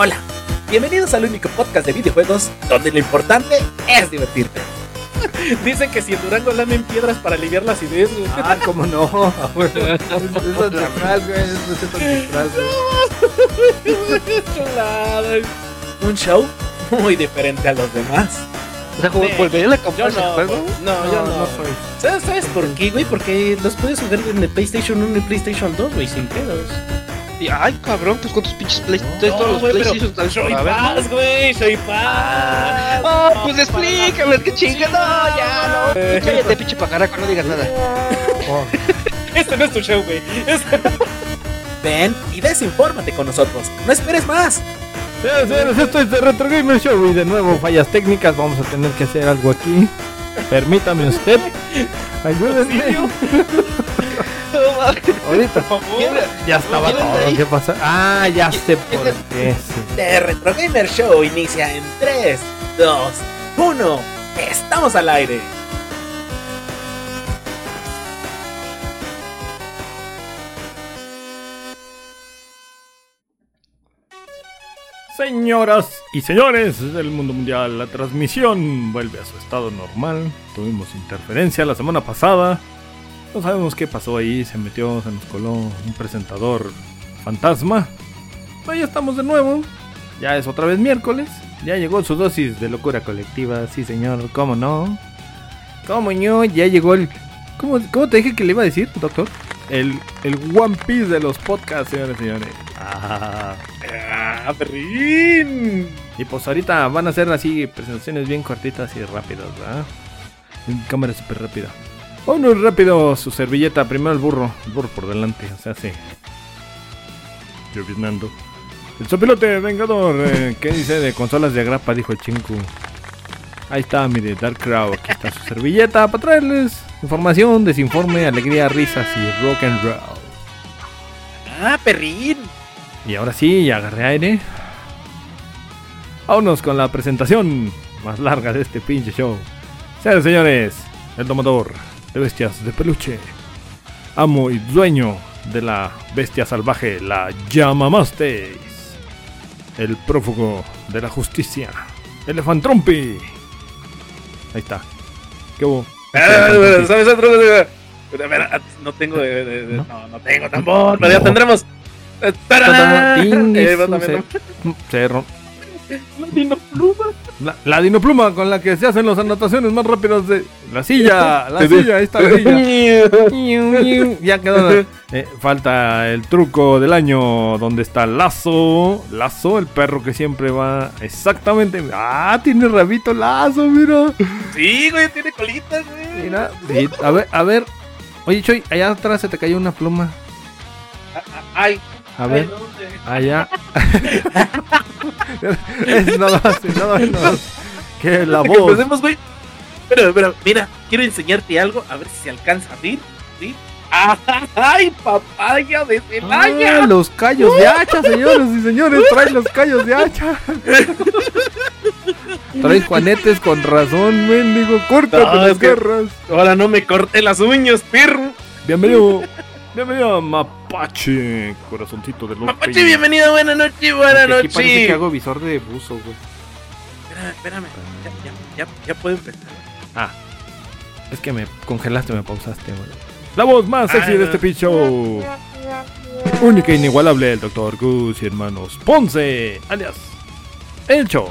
Hola, bienvenidos al único podcast de videojuegos donde lo importante es divertirte. Dicen que si en Durango lamen piedras para aliviar las ideas, güey. Ah, cómo no. Es ancestral, güey. Es ancestral, güey. Un show muy diferente a los demás. O sea, como volvería a Yo comprar ese no, juego. no, yo no. soy. ¿Sabes, sabes por qué, güey? Porque los puedes jugar en el PlayStation 1 y PlayStation 2, güey, sin pedos. Y, ay, cabrón, pues con tus pinches Play, No, todos los PlayStation están Soy a ver, ¿no? paz, güey, soy paz. Ah, pues explícame, qué chinga, no, ya, no. Cállate, pinche pajaraco, no digas nada. Oh, Este no es tu show, güey. Este- Ven y desinfórmate con nosotros. No esperes más. Esto es de Retro Gamer Show y de nuevo fallas técnicas. Vamos a tener que hacer algo aquí. Permítame usted. Ayúdenme. Ahorita. Ya estaba ¿Vienen de todo. ¿Qué pasa? Ah, ya sé por qué. The Retro Gamer Show inicia en 3, 2, 1. Estamos al aire. Señoras y señores del mundo mundial, la transmisión vuelve a su estado normal. Tuvimos interferencia la semana pasada. No sabemos qué pasó ahí, se metió, se nos coló un presentador fantasma. Ya estamos de nuevo. Ya es otra vez miércoles. Ya llegó su dosis de locura colectiva, sí señor, ¿cómo no? ¿Cómo no? Ya llegó el... ¿Cómo, cómo te dije que le iba a decir, doctor? El, el One Piece de los podcasts, señores y señores. Ah. Ah, perrín. Y pues ahorita van a ser así presentaciones bien cortitas y rápidas, ¿verdad? En cámara súper rápida. Vámonos rápido, su servilleta. Primero el burro. El burro por delante, o sea, sí. Lloviznando. El sopilote vengador. eh, ¿Qué dice de consolas de agrapa? Dijo el chinku. Ahí está, mire, Dark Crow. Aquí está su servilleta para traerles información, desinforme, alegría, risas y rock and roll. Ah, perrín. Y ahora sí, ya agarré aire. Vámonos con la presentación más larga de este pinche show. Señores, señores, el domador de bestias de peluche, amo y dueño de la bestia salvaje, la Llamamastes, el prófugo de la justicia, Elefantrompi. Ahí está. ¿Qué hubo? Ah, no tengo ¿No? no, tengo tambor, pero ya tendremos. Eh, se-. La dinopluma. La, la dinopluma con la que se hacen las anotaciones más rápidas de la silla, la silla, ahí está la silla. ya quedó. Eh, falta el truco del año donde está Lazo, Lazo, el perro que siempre va exactamente. Ah, tiene rabito Lazo, mira. Sí, güey, tiene colitas, güey. Mira, sí, a ver, a ver. Oye, Choy, allá atrás se te cayó una pluma. Ay, A ver, allá. es nada más, es nada menos que la Que voz. Empecemos, güey. Pero, pero, mira, quiero enseñarte algo, a ver si se alcanza a abrir. ¿Sí? ¡Ay, papaya de Celaya! Ah, los callos de hacha, señores y señores, trae los callos de hacha. Trae juanetes con razón, mendigo, córtate No, las garras. Ahora no me corté las uñas, perro. Bienvenido, bienvenido a Mapache, corazoncito de los Mapache, bienvenido, buena noche, buena Aquí parece que hago visor de buzo, güey. Espérame, espérame. Ya, ya, ya, ya puedo empezar. Ah, es que me congelaste, me pausaste, güey. La voz más sexy Ah, de no. este pitch show. Única e inigualable, el Dr. Goose y hermanos Ponce, alias El Choy.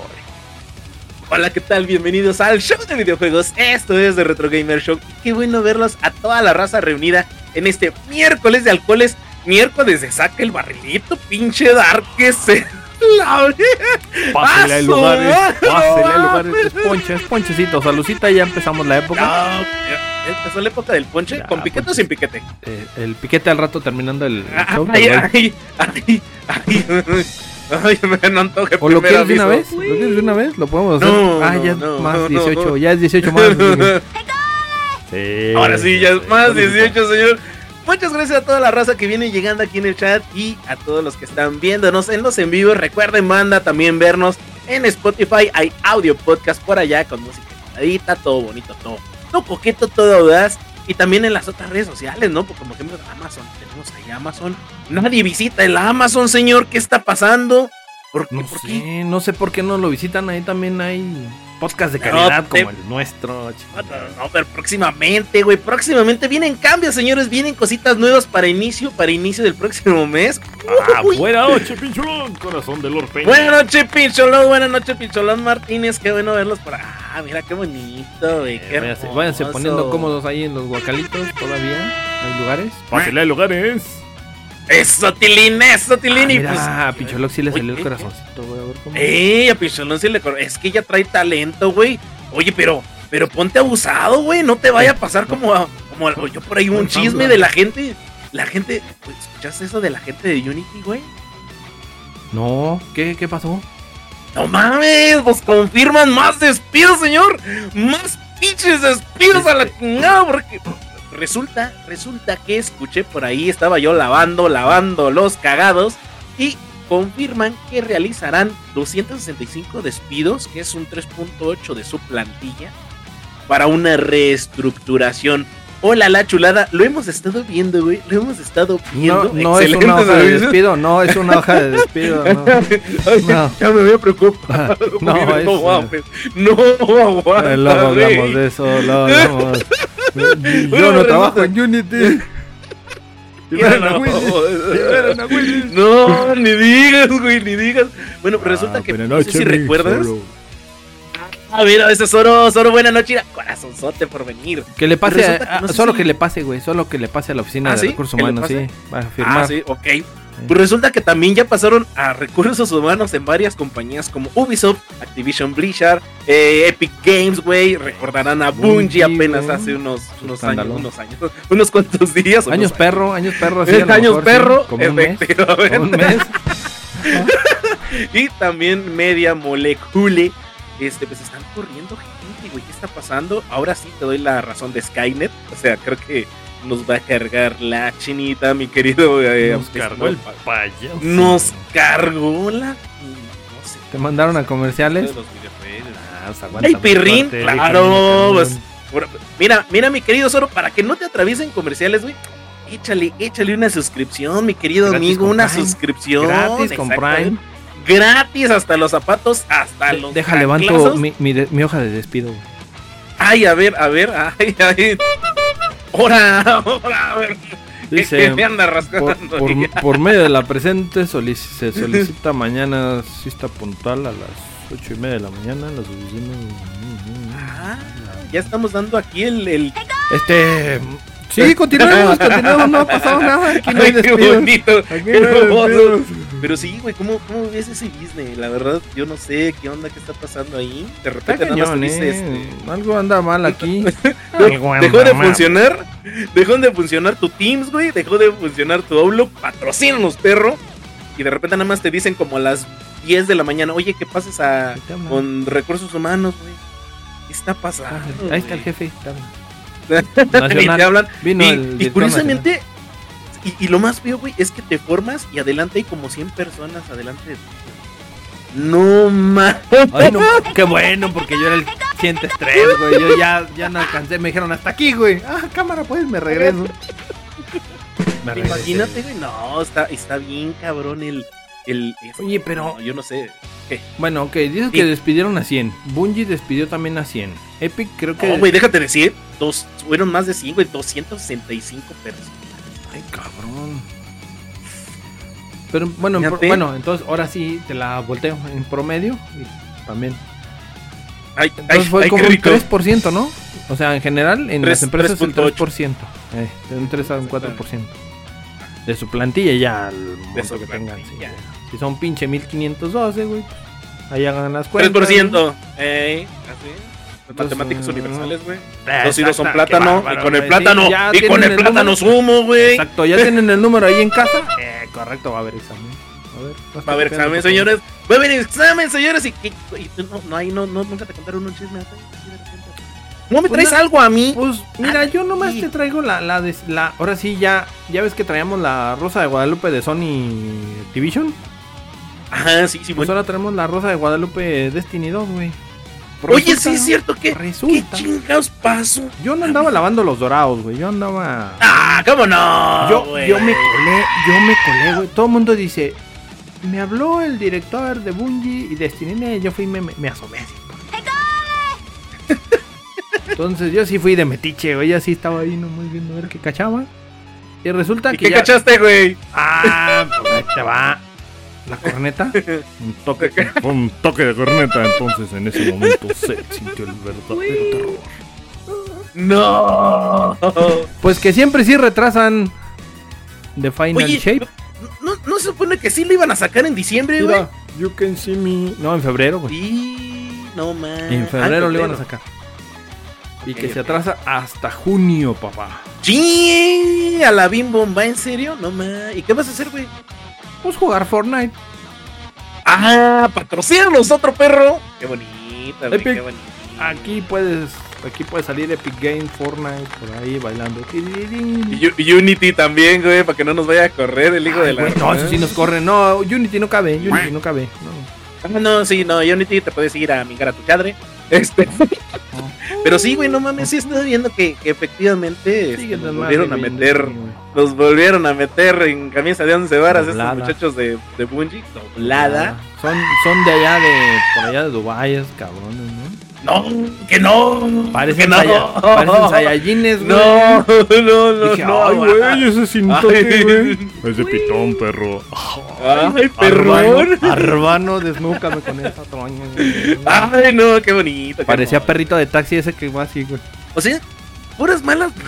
Hola, ¿qué tal? Bienvenidos al show de videojuegos. Esto es de Retro Gamer Show. Qué bueno verlos a toda la raza reunida en este miércoles de alcoholes. Miércoles de saca el barrilito, pinche Dark que se la Pásele a ¡Ah, lugares, pásele a lugares. Es ponche, es ponchecito. Salucita, ya empezamos la época. No, empezó la época del ponche. Ya, ¿Con piquete ponche. o sin piquete? Eh, el piquete al rato terminando el, el show. Ay, ay, ay, ay, ay, me no antoje ¿O lo quieres de una vez? ¿Lo quieres de una vez? Lo podemos hacer. No, ah, no, ya es no, más no, 18. no. Ya es 18 más. Sí. Ahora sí, ya es más Saludcita. 18, señor. Muchas gracias a toda la raza que viene llegando aquí en el chat y a todos los que están viéndonos en los en vivos. Recuerden, manda también vernos en Spotify. Hay audio podcast por allá con música editadita, todo bonito, todo, todo coqueto, todo audaz. Y también en las otras redes sociales, ¿no? Porque como ejemplo Amazon, tenemos ahí Amazon. Nadie visita el Amazon, señor. ¿Qué está pasando? ¿Por, No por qué? no sé por qué no lo visitan. Ahí también hay podcast de No, calidad te- como el nuestro. No, pero próximamente, güey, próximamente vienen cambios, señores, vienen cositas nuevas para inicio, para inicio del próximo mes. Ah, buena noche, pincholón, corazón de Lord Peña. Buenas noches, Pincholón, buenas noches, Pincholón Martínez, qué bueno verlos por Ah, mira qué bonito, güey, qué Eh, váyanse, poniendo cómodos ahí en los guacalitos todavía. Hay lugares. Pásale a lugares. Eso, Tilín, eso, Tilín, y Ah, mira, pues... a Pincholón sí le salió ¿qué, el corazoncito, güey. A ver cómo. Eh, a Pincholón sí le Es que ya trae talento, güey. Oye, pero, pero ponte abusado, güey. No te vaya a pasar como a, como a- yo por ahí un chisme de la gente. La gente. güey, ¿Escuchaste eso de la gente de Unity, güey? No, ¿qué, qué pasó? No mames, pues confirman más despidos, señor. Más pinches despidos a la chingada, porque resulta, resulta que escuché por ahí, estaba yo lavando, lavando los cagados y confirman que realizarán 265 despidos, que es un 3.8 de su plantilla, para una reestructuración. Hola, la chulada, lo hemos estado viendo, güey, lo hemos estado No, viendo. no es una hoja de despido, no es una hoja de despido. No, Ay, No. Ya me había preocupado. No, güey, es, no, eh, mames. no aguanta. Eh, luego hablamos de eso, luego hablamos. Yo Bueno, no trabajo en Unity. No. No, ni digas, güey, ni digas. Bueno, resulta Ah, que no sé si recuerdas. solo. A ver, a veces Zoro, Zoro, buena noche. Mira, Corazonzote por venir. Que le pase, a- no solo que le pase, güey, solo que le pase a la oficina ¿Ah, de sí? recursos ¿Que le humanos, sí, pase? va a firmar. Ah, sí, ok. Pues resulta que también ya pasaron a recursos humanos en varias compañías como Ubisoft, Activision Blizzard, eh, Epic Games, güey. Recordarán a Bungie Bungie, apenas hace unos, unos años, unos años, unos cuantos días. unos Años perro, años perro, años mejor, perro, como un mes, como un mes. Y también Media Molecule. Este, pues están corriendo gente, güey. ¿Qué está pasando? Ahora sí te doy la razón de Skynet. O sea, creo que nos va a cargar la chinita, mi querido. eh, Nos cargó el payaso. Nos cargó la. No sé. Te mandaron a comerciales. Ah, pues ¡Ay, aguántame, pirrín! Claro, pues, Mira, mira, mi querido Zoro, para que no te atraviesen comerciales, güey. Échale, échale una suscripción, mi querido Gratis amigo, una Prime. suscripción. Gratis con. Prime. Gratis hasta los zapatos, hasta los Deja, levanto mi, mi, de- mi hoja de despido. güey. Ay, a ver, a ver, ay, ay. Ahora, ahora, a ver. ¿Qué, Dice, me anda rascando? Por, por- medio de la presente solic- se solicita mañana cita puntual a las ocho y media de la mañana en las oficinas. Ah, ya estamos dando aquí el. el... Este. Sí, continuemos, continuemos, no ha pasado nada. Aquí no hay Ay, qué bonito. Qué hermoso. Pero sí, güey, ¿cómo, ¿cómo ves ese business? La verdad, yo no sé qué onda, qué está pasando ahí. De Está repente nada más cañón, eh. este. Algo anda mal aquí. Algo anda Dejó de mal. funcionar, dejó de funcionar tu Teams, güey, dejó de funcionar tu Outlook, patrocínanos, perro. Y de repente nada más te dicen como a las 10 de la mañana, oye, que pases a ¿Qué con recursos humanos, güey. ¿Qué está pasando? Ah, Ahí está el jefe. está bien. Ni te Nacional. hablan. Vino y, el y curiosamente, y, y lo más feo, güey, es que te formas y adelante hay como 100 personas adelante de ti. No mames. No, qué bueno, porque yo era el 103, güey. Yo ya, ya no alcancé. Me dijeron hasta aquí, güey. Ah, cámara, pues me regreso. Me regresé. Imagínate, güey. No, está, está bien cabrón el. el este, Oye, pero- no, yo no sé. Bueno, ok, dices que despidieron a 100. Bungie despidió también a 100. Epic creo que. No, güey, déjate decir. Dos, fueron más de 100, güey. 265 personas. Ay, cabrón. Pero bueno, en pro- bueno, entonces ahora sí te la volteo en promedio. Y también. Ay, Entonces ay, fue ay, como un rico. 3%, ¿no? O sea, en general, en Tres- las empresas un 3.8. 3%. Eh, de un 3 a un 4%. De su plantilla ya al monto que tengan. sí, ya. Si son pinche 1512, güey. pues, Ahí hagan las cuentas. 3%. Ey, así. Matemáticas ah, universales, güey. Ah, Dos hilos son plátano. Y con el plátano. Sí, y con el plátano sumo, güey. Exacto, ya tienen el número ahí en casa. Eh, correcto, va a haber examen. A ver, Va a haber examen, señores. Va a haber examen, señores. Y, y- y tú no, no, ahí no, no, nunca te contaron un chisme. No me Pues traes algo a mí. Pues mira, yo nomás sí. te traigo la, la, de, la. Ahora sí, ya. Ya ves que traíamos la Rosa de Guadalupe de Sony Activision. Ajá, sí, sí, Pues bueno. ahora traemos la Rosa de Guadalupe Destiny 2, güey. Oye, sí es cierto que. ¿Qué Resulta. chingados pasó? Yo no andaba lavando los dorados, güey. Yo andaba. Ah, ¿cómo no? yo, güey? yo me colé, yo me colé, güey. Todo el mundo dice. me habló el director de Bungie y Destiny. Yo fui y me, me, me asomé así. Entonces yo sí fui de metiche, güey. Yo sí estaba ahí nomás viendo a ver qué cachaba. Y resulta ¿Y que qué ya... cachaste, güey? Ah, pues ahí te va. La corneta. Un toque, un toque de corneta. Entonces en ese momento se sintió el verdadero terror. No. Pues que siempre sí retrasan The Final Oye, Shape. ¿no, ¿no se supone que sí lo iban a sacar en diciembre, güey? You can see me. No, en febrero, güey. Y no man. En febrero lo iban a sacar. Y que se atrasa hasta junio, papá. Sí, a la bim bomba, ¿en serio? No man. ¿Y qué vas a hacer, güey? Pues jugar Fortnite. Ah, patrocínanos otro perro. Qué bonito, güey, Epic. qué bonito. Aquí puedes, aquí puede salir Epic Game, Fortnite, por ahí bailando. Y Unity también, güey, para que no nos vaya a correr el hijo Ay, de la. güey, no, eso sí nos corre. No, Unity no cabe, Unity no cabe. No. Ah, no, sí, no, Unity te puedes ir a mingar a tu chadre. Este. Pero sí, güey, no mames, sí estoy viendo que, que efectivamente este, nos volvieron a meter, güey. nos volvieron a meter en camisa de 11 varas estos Doblada. muchachos de, de Bungie, doblada. Son, son de allá de, por allá de Dubai, esos cabrones, ¿no? No, que no, Parecen, que no, parecen Saiyajines, güey. no, no, no, Dije, no, ay, güey, ese cintote, Ay. güey. Es de pitón, perro. Ay, perrón. Arbano, Arbano, desnúcame con esa troña, güey. Ay, no, qué bonito. qué Parecía hermoso. perrito de taxi ese que va así, güey. O sea, puras malas.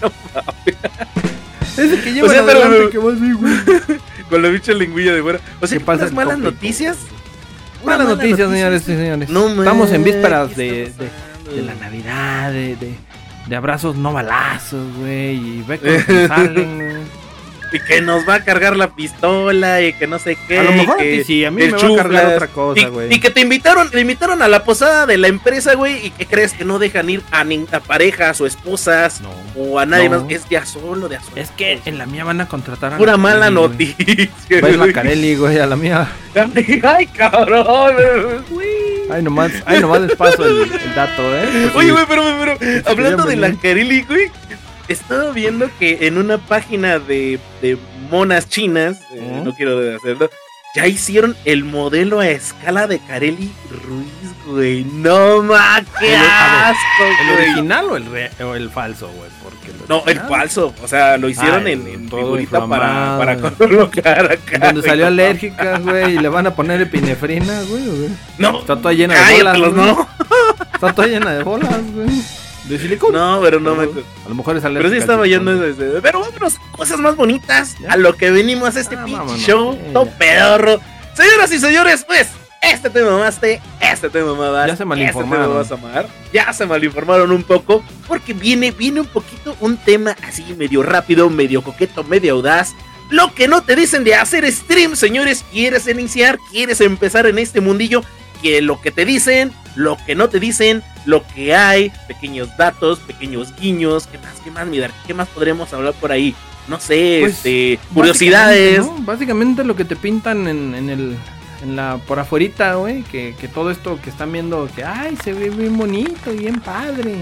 No. Ese que lleva O sea, pero- adelante que va así, güey. Con la bicha lengüilla de fuera. O sea, ¿Qué pasa puras malas noticias. Malas noticias, señores y señores. No, Estamos en vísperas ¿qué de, de, de la Navidad, de, de, abrazos no balazos, güey. Y ve que salen. Y que nos va a cargar la pistola y que no sé qué. A lo mejor a ti sí, a mí me va a cargar chuflas. otra cosa, güey. y que te invitaron, te invitaron a la posada de la empresa, güey, y que crees que no dejan ir a, ni- a parejas o esposas No. o a nadie No. más. Es de a solo, de a solo. Es que en la mía van a contratar a Pura la mala Carelli, güey. noticia. La güey. Güey, a la mía. Ay, cabrón. Ay, nomás, ay, nomás les paso el, el dato, ¿eh? Oye, güey, pero, pero, pero, hablando de la. Carelli, güey, estaba viendo que en una página de, de monas chinas, eh, no quiero hacerlo, ya hicieron el modelo a escala de Carelli Ruiz, güey. No ma, qué Oye, a ver, asco, ¿El güey. original o el, re- o el falso, güey? Porque el No, el falso, o sea, lo hicieron en, en todo para, para colocar acá. Donde salió alérgica, güey, y le van a poner epinefrina, güey, güey. No, Está toda llena de bolas. güey. no. Está toda llena de bolas, güey. De silicona. No, pero no me... A lo mejor es Pero sí estaba yendo desde... Pero vámonos, cosas más bonitas. ¿Ya? A lo que venimos a este Ah, pinche vámonos, show. Todo pedorro. Señoras y señores, pues, este te mamaste, este te mamabas. Ya se malinformaron. Este te vas a amar. Ya se malinformaron un poco. Porque viene, viene un poquito un tema así medio rápido, medio coqueto, medio audaz. Lo que no te dicen de hacer stream, señores. ¿Quieres iniciar? ¿Quieres empezar en este mundillo? Que lo que te dicen, lo que no te dicen, lo que hay, pequeños datos, pequeños guiños, ¿qué más, qué más, mi Dar? ¿Qué más podremos hablar por ahí? No sé, Pues, este, curiosidades. Básicamente, ¿no? Básicamente lo que te pintan en, en el en la por afuerita, güey, que, que todo esto que están viendo que ay, se ve bien bonito y bien padre.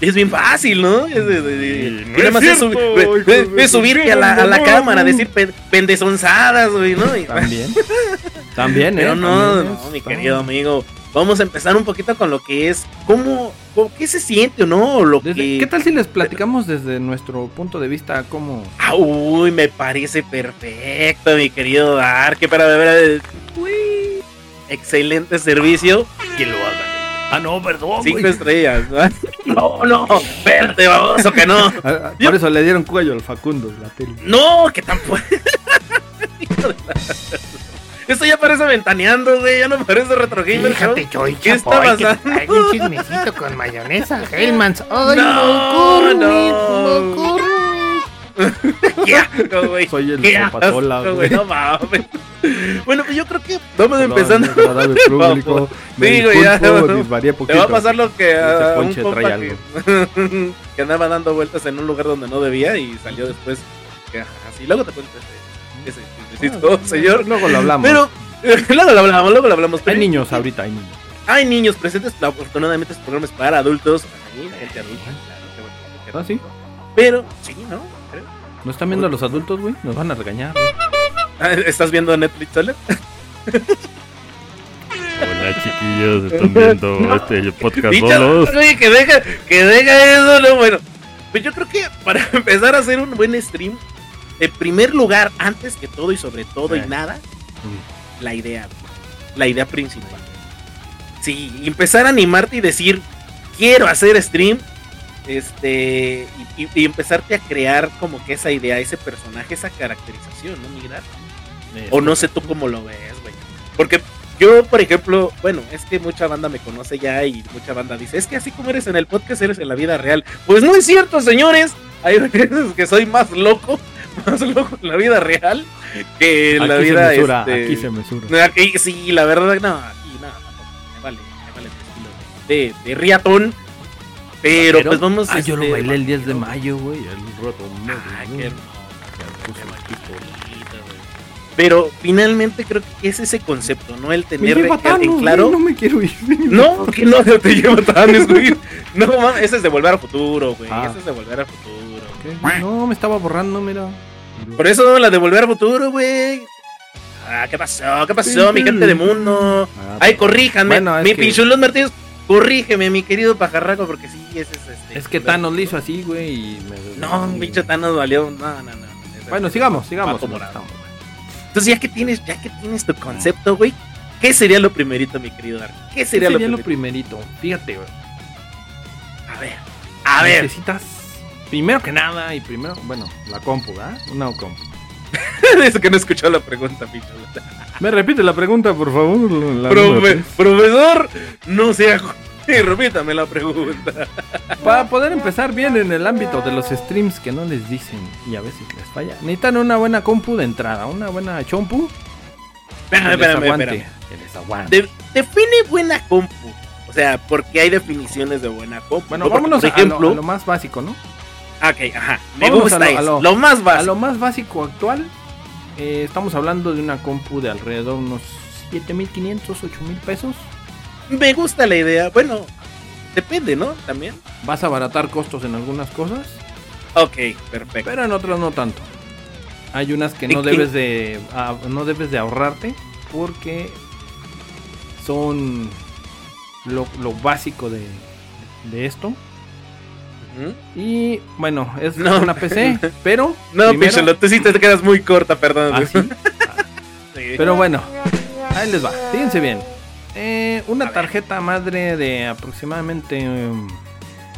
Es bien fácil, ¿no? Es, de- no es cierto, subi- hijo subirte a la, a la cámara, decir pe- pendezonzadas, güey, ¿no? Y- También. También, pero eh, no, también no, mi querido amigo. Vamos a empezar un poquito con lo que es, cómo, cómo- qué se siente o no, o lo Desde- que... ¿Qué tal si les platicamos desde nuestro punto de vista cómo Ah, uy, me parece perfecto, mi querido Dark. Que para ver, uy, excelente servicio. Que lo hagan. Ah, no, perdón. Cinco estrellas. ¿no? No, no, verte, baboso, que no. Ah, Yo- Por eso le dieron cuello al Facundo la tele. No, que tampoco. Hijo de la- Esto ya parece ventaneando, güey. Ya no parece retro gamer. Fíjate, Show. Choy ¿Qué está Chapoy, pasando? un chismecito con mayonesa Hellmans. ¡Ay, No, McCormick, no. Asco, güey. Soy el zapatola, güey. No mames. Bueno, pues yo creo que vamos Hola, empezando. público. Me Sí, ya, disculpo, no. disvarié Te poquito. va a pasar lo que a un compa que, que andaba dando vueltas en un lugar donde no debía y salió después. Que, ajá, sí, luego te cuento ese, ese chismecito, Ah, señor. Luego lo hablamos. Pero luego lo hablamos, luego lo hablamos. hay niños ahorita, hay niños. hay niños presentes. Afortunadamente, este programa es para adultos. Ahí, gente adulta, claro, qué bueno, ¿Ah, sí? Pero, sí, ¿no? ¿No están viendo a los adultos, güey? Nos van a regañar. Ah, ¿Estás viendo Netflix solo? Hola chiquillos, están viendo este podcast solos. Oye, que deja, que deja eso, no, bueno. Pues yo creo que para empezar a hacer un buen stream, en primer lugar, antes que todo y sobre todo Eh. y nada, la idea, la idea principal. Sí, empezar a animarte y decir, quiero hacer stream, este, y, y- empezarte a crear como que esa idea, ese personaje, esa caracterización, ¿no, Migrar? O no sé tú cómo lo ves, güey. Porque yo, por ejemplo, bueno, es que mucha banda me conoce ya y mucha banda dice, es que así como eres en el podcast, eres en la vida real. Pues no es cierto, señores. Hay veces que soy más loco, más loco en la vida real que en la Aquí se vida mesura, este, aquí se mesura. aquí sí, la verdad, no, aquí no, tampoco, me vale, me vale el estilo de, de riatón. Pero, pues vamos Ah, yo lo este, bailé el 10 de mayo, güey. El rato. Ah, qué hermoso. Pero finalmente creo que es ese concepto, ¿no? El Me tener lleva en Thanos, claro. güey, no me quiero ir. No, que no te lleva Thanos, güey. No, mames, ese es de volver al futuro, güey. Ah. Ese es de volver al futuro. ¿Qué? No, me estaba borrando, mira. Por eso la de volver al futuro, güey. Ah, ¿qué pasó? ¿Qué pasó, mi gente de mundo? Ah, Ay, corríjanme. Bueno, mi que- Pinchulos Martínez, corrígeme, mi querido pajarraco, porque sí, ese es este. Es que Thanos lo hizo así, güey. y me- No, un pinche Thanos valió. No, no, no. Bueno, sigamos, sigamos. Entonces, ya que tienes, ya que tienes tu concepto, güey, ¿qué sería lo primerito, mi querido Dark? ¿Qué ¿Qué sería, sería lo lo primerito? Fíjate, güey. A ver, a ver. Necesitas, primero que nada, y primero, bueno, la compu, ¿ah? Una compu. Eso que no escuchó la pregunta, pinche. Me repite la pregunta, por favor. la Profe- profesor, no sea. Repítame la pregunta. Para poder empezar bien en el ámbito de los streams que no les dicen y a veces les falla, necesitan una buena compu de entrada, una buena chompu. Espérame, espérame, espérame. De- define buena compu. O sea, porque hay definiciones de buena compu. Bueno, vámonos por a, lo, a lo más básico, ¿no? Ok, ajá. Me Vámonos gusta a lo- a lo- Lo, más A básico. lo más básico actual, eh, estamos hablando de una compu de alrededor de unos 7500, 8000 pesos. Me gusta la idea. Bueno, depende, ¿no? También. Vas a abaratar costos en algunas cosas, Ok, perfecto. pero en otras no tanto. Hay unas que no debes de ah, no debes de ahorrarte porque son lo, lo básico de, de esto. Y bueno, es No. una PC, pero No, primero- Picholo, tú sí te quedas muy corta, perdón. ¿Ah, güey. sí? Sí. Pero bueno, ahí les va. Fíjense bien. Eh, A una ver. tarjeta madre de aproximadamente. em,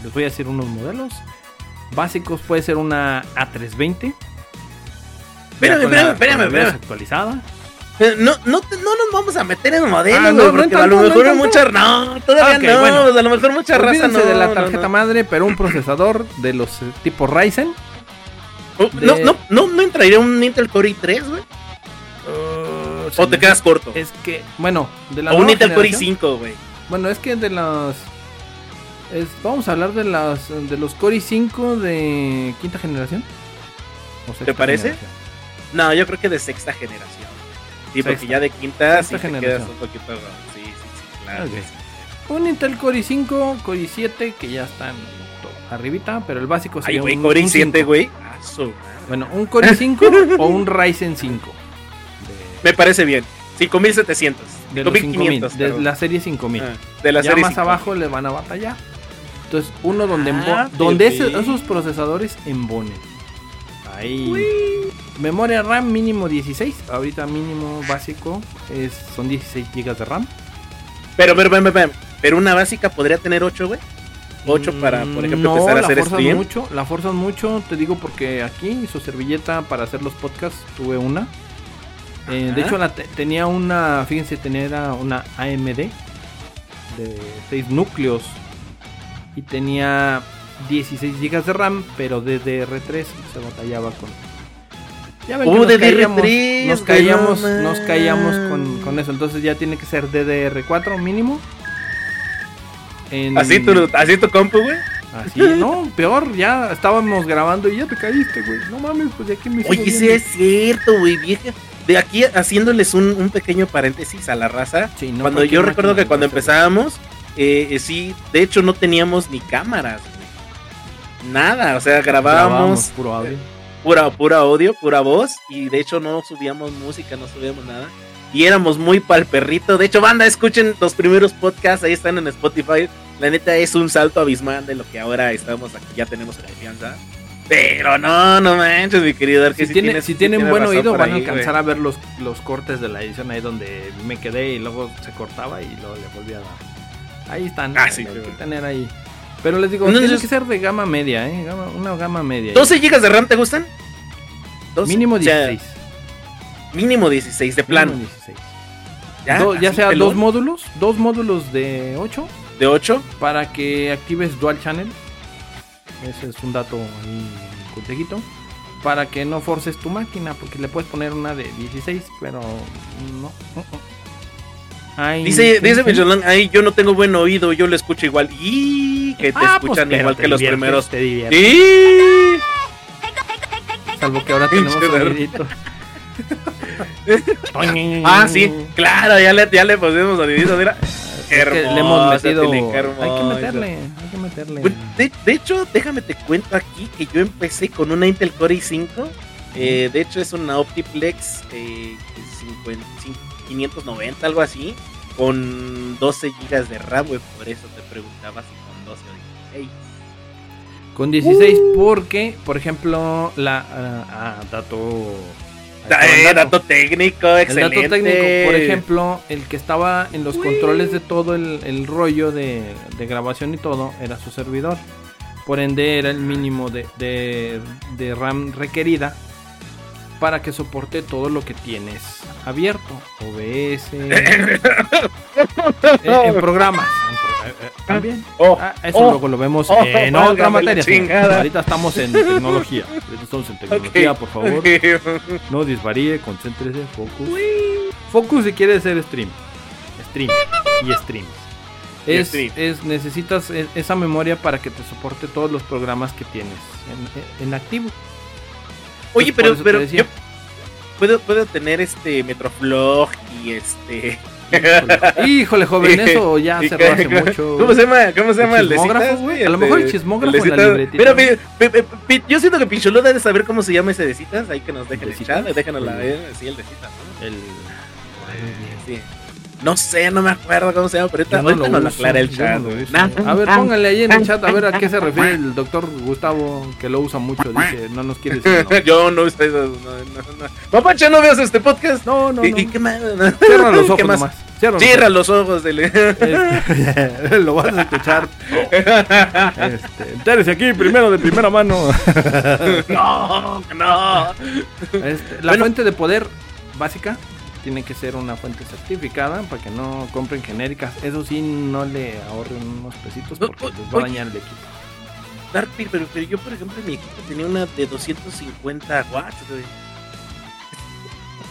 les voy a decir unos modelos. Básicos puede ser una A320. ya Espérame, espérame, espérame, espérame. actualizada. No, no, te- no nos vamos a meter en modelos, Ah, no, no porque a lo no mejor en mucha... No, todavía no, bueno. a lo mejor mucha raza no. de la no, tarjeta no. madre, pero un procesador de los eh, tipo Ryzen. Oh, No, de- no, no, no entraría un Intel Core i3, güey. O te quedas corto. Es que, bueno, de la O un Intel Core generación- i5, güey. Bueno, es que de las. es- vamos a hablar de las de los Core i5 de quinta generación. ¿O sexta parece? generación? No, yo creo que de sexta generación. Sí, porque ya de quinta sí te quedas un poquito. Sí, sí, sí, claro. Un Intel Core i5, Core i7, que ya están arribita, pero el básico Ay, sería güey, un, Core un i7, 5. güey. Ah. Bueno, un Core i5 o un Ryzen 5. De, Me parece bien. 5700. de los 5000, 5500. de la serie 5000. Ah, de la ya serie más 5. abajo le van a batallar. Entonces, uno donde, Ah, donde ese- esos procesadores embonen. Ahí. Memoria RAM mínimo 16. Ahorita mínimo básico es, son 16 GB de RAM. Pero, pero, pero, pero, pero una básica podría tener 8, güey. 8 para, por ejemplo, no, empezar a la hacer forzan stream. mucho, la forzan mucho, te digo porque aquí su servilleta para hacer los podcasts tuve una. Eh, de hecho la te- tenía una, fíjense, tenía una AMD de 6 núcleos y tenía 16 GB de RAM, pero DDR3 se batallaba con ya ven que Oh, nos DDR3, caíamos, nos no nos caíamos con, con eso, entonces ya tiene que ser DDR4 mínimo. En- Así tu, así tu compu, güey. Así, no, peor, ya estábamos grabando y ya te caíste, güey. No mames, pues de aquí me Oye, sí es cierto, güey, vieja. De aquí haciéndoles un, un pequeño paréntesis a la raza. Sí, no cuando yo recuerdo que cuando empezábamos, eh, eh, sí, de hecho no teníamos ni cámaras. Nada, o sea. Grabábamos grabábamos. puro audio. pura, pura audio, pura voz. Y de hecho no subíamos música, no subíamos nada. Y éramos muy pal perrito. De hecho, banda, escuchen los primeros podcasts, ahí están en Spotify. La neta es un salto abismal de lo que ahora estamos aquí, ya tenemos confianza. Pero no, no manches, mi querido. Si, sí tiene- tienes- si sí tienen buen oído, van a alcanzar a ver los, los cortes de la edición ahí donde me quedé y luego se cortaba y luego le volví a dar. Ahí están. Ah, sí, hay que tener ahí. Pero les digo, Entonces- tiene que ser de gama media, ¿eh? Gama- una gama media. 12 GB de RAM, ¿te gustan? 12, Mínimo o sea, 16. mínimo 16 de plano. Mínimo 16. Ya, Do- ya sea pelón, dos módulos, dos módulos de 8 de 8. para que actives Dual Channel. Ese es un dato ahí consejito. Para que no forces tu máquina, porque le puedes poner una de 16, pero no. uh, uh. Ay, Dice, ¿qué dice? Michelin, ay, yo no tengo buen oído, yo lo escucho igual. Y que te Ah, pues, escuchan igual te que los primeros. Te diviertes. Y Salvo que ahora tenemos sonidito. Ah, sí, claro, ya le, ya le pusimos soniditos, mira. Que le hemos hermosa, metido. Hay que hermosa. meterle, hay que meterle. Pues, de, de hecho, déjame te cuento aquí que yo empecé con una Intel Core i5. eh, de hecho, es una Optiplex eh, 50 590, algo así. Con 12 GB de RAM, güey. Por eso te preguntaba si con 12 o 16. Con 16, porque, por ejemplo, la. ah, ah, dato. Eh, el dato técnico, El excelente. dato técnico, por ejemplo, el que estaba en los controles de todo el, el rollo de, de grabación y todo, era su servidor. Por ende, era el mínimo de, de- de RAM requerida para que soporte todo lo que tienes abierto. OBS. eh, en programas. también. Oh, Ah, eso oh, luego lo vemos oh, en otra materia. Ahorita estamos en tecnología. Estamos en tecnología, por favor. No desvaríe, concéntrese, focus. Focus si quiere hacer stream. Stream y stream. Es, stream. es- necesitas e- esa memoria para que te soporte todos los programas que tienes en, en activo. Oye, Por pero, pero yo puedo, puedo tener este Metroflog y este. Híjole, Híjole, joven, eso ya y cerró hace mucho. ¿Cómo se llama? ¿Cómo se llama ¿El el de chismógrafo, citas, güey? A lo mejor el chismógrafo, de la citas. libretita. Mira, yo siento que Picholo debe saber cómo se llama ese de citas. Ahí que nos dejen ¿De el chat. Déjanos la El- sí, el de citas. ¿no? El- Sí. No sé, no me acuerdo cómo se llama, pero ahorita, no ahorita lo nos lo uso, aclara el chat. no lo. A ver, póngale ahí en el chat a ver a qué se refiere el doctor Gustavo, que lo usa mucho. Dice, no nos quiere decir. no. Yo no uso eso. No, no, no. Papacha, ¿no veas este podcast? No, no, ¿Y, no. y qué más? Cierra los ¿Qué ojos más? nomás. Cierra los Cierra los ojos. Dele. Este, lo vas a escuchar. Este, entérese aquí primero de primera mano. no, no. Este, la Bueno. fuente de poder básica tiene que ser una fuente certificada para que no compren genéricas. Eso sí, no le ahorren unos pesitos No, porque o- les va a dañar el equipo. Dark pero, pero yo, por ejemplo, en mi equipo tenía una de 250 watts.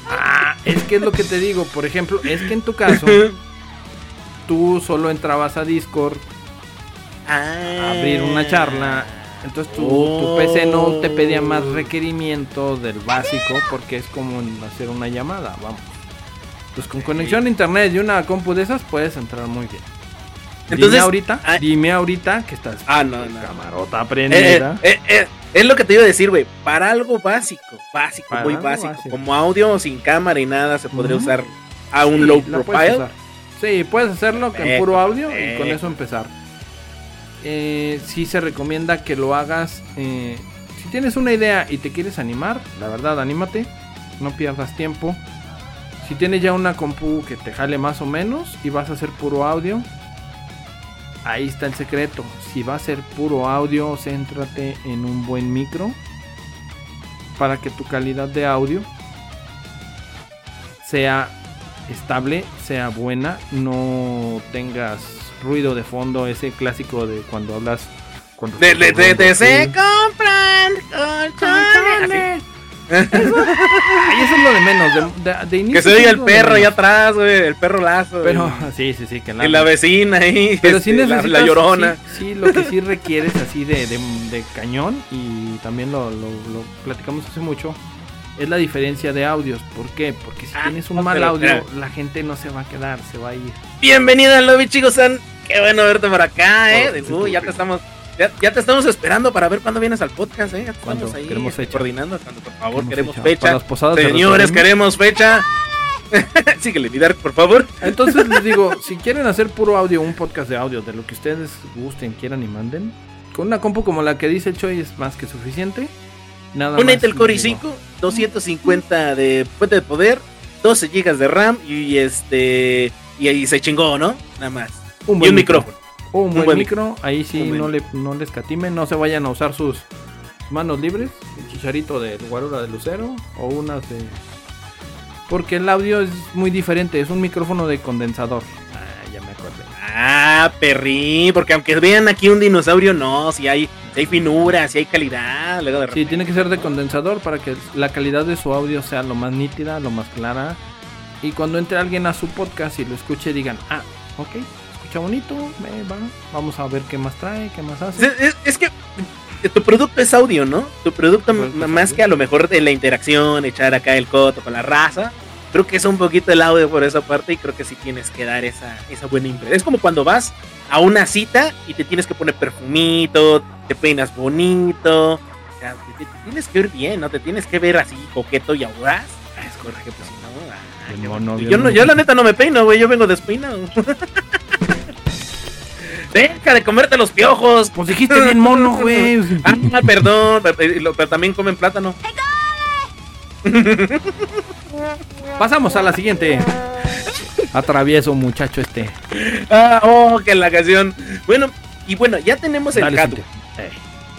Ah, es que es lo que te digo. Por ejemplo, es que en tu caso, tú solo entrabas a Discord a abrir una charla. Entonces tu, tu PC no te pedía más requerimiento del básico porque es como hacer una llamada, vamos. Pues con conexión a internet y una compu de esas puedes entrar muy bien. Entonces, dime ahorita, ah- dime ahorita que estás Ah, no, no. camarota Eh, prendida. eh, eh, eh, es lo que te iba a decir, güey. Para algo básico, básico, Para muy básico, básico. como audio sin cámara y nada, se podría usar a un Sí, low puedes profile. usar. Sí, puedes hacerlo Perfecto, puro audio y con eso empezar. Eh, sí se recomienda que lo hagas. eh, si tienes una idea y te quieres animar, la verdad, anímate. No pierdas tiempo. Si tienes ya una compu que te jale más o menos y vas a hacer puro audio, ahí está el secreto. Si va a ser puro audio, céntrate en un buen micro para que tu calidad de audio sea estable, sea buena, no tengas ruido de fondo, ese clásico de cuando hablas. Cuando De, de, de, de se así. compran colchones. Ay, eso es lo de menos. De, de- de inicio Que se oiga es el perro ahí atrás, güey, el perro lazo. Pero y- sí, sí, sí, que y la vecina ahí, Pero este, la- necesitas. la, llorona. Sí, sí, lo que sí requieres así de, cañón, y también lo, lo- lo platicamos hace mucho, es la diferencia de audios. ¿Por qué? Porque si Ah, tienes un no, mal audio, la gente no se va a quedar, se va a ir. Bienvenida al lobby, chicos. San. Qué bueno verte por acá, eh. Uy, ya te estamos. Ya, ya te estamos esperando para ver cuándo vienes al podcast, ¿eh? ¿Cuándo? Estamos ahí Queremos fecha. coordinando. Cuando, por favor, queremos fecha. fecha. Para las posadas Señores, queremos fecha. Síguele, mi Dark, por favor. Entonces les digo, si quieren hacer puro audio, un podcast de audio, de lo que ustedes gusten, quieran y manden, con una compu como la que dice el Choi es más que suficiente. Nada Un Intel Core les digo, i5, 250 de fuente de poder, 12 GB de RAM y este. Y ahí se chingó, ¿no? Nada más. Un y un micrófono. Un buen, buen micro, ahí sí Un no le, no les catimen, no se vayan a usar sus manos libres, el chicharito del guarura de lucero o unas de... Porque el audio es muy diferente, es un micrófono de condensador. Ah, ya me acordé. Ah, perrín, porque aunque vean aquí un dinosaurio, no, si hay, si hay finura, si hay calidad. Luego de Sí, tiene que ser de condensador para que la calidad de su audio sea lo más nítida, lo más clara. Y cuando entre alguien a su podcast y lo escuche, digan, ah, ok, escucha bonito, me va, vamos a ver qué más trae, qué más hace. Es, es- es que tu producto es audio, ¿no? Tu producto, producto m- es más que a lo mejor de la interacción, echar acá el coto con la raza. Creo que es un poquito el audio por esa parte y creo que sí tienes que dar esa, esa buena impresión. Es como cuando vas a una cita y te tienes que poner perfumito, te peinas bonito. O sea, te, te tienes que ver bien, ¿no? Te tienes que ver así coqueto y audaz. Ah, es correcto, pues no. mono, bonito. bien yo, no, yo la neta no me peino, güey, yo vengo despeinado. Deja de comerte los piojos. Pues dijiste bien mono, güey. Ah, perdón, pero, pero también comen plátano. Pasamos a la siguiente. Atravieso, muchacho este. Ah, oh, que la canción. Bueno, y bueno, ya tenemos el hardware. Eh,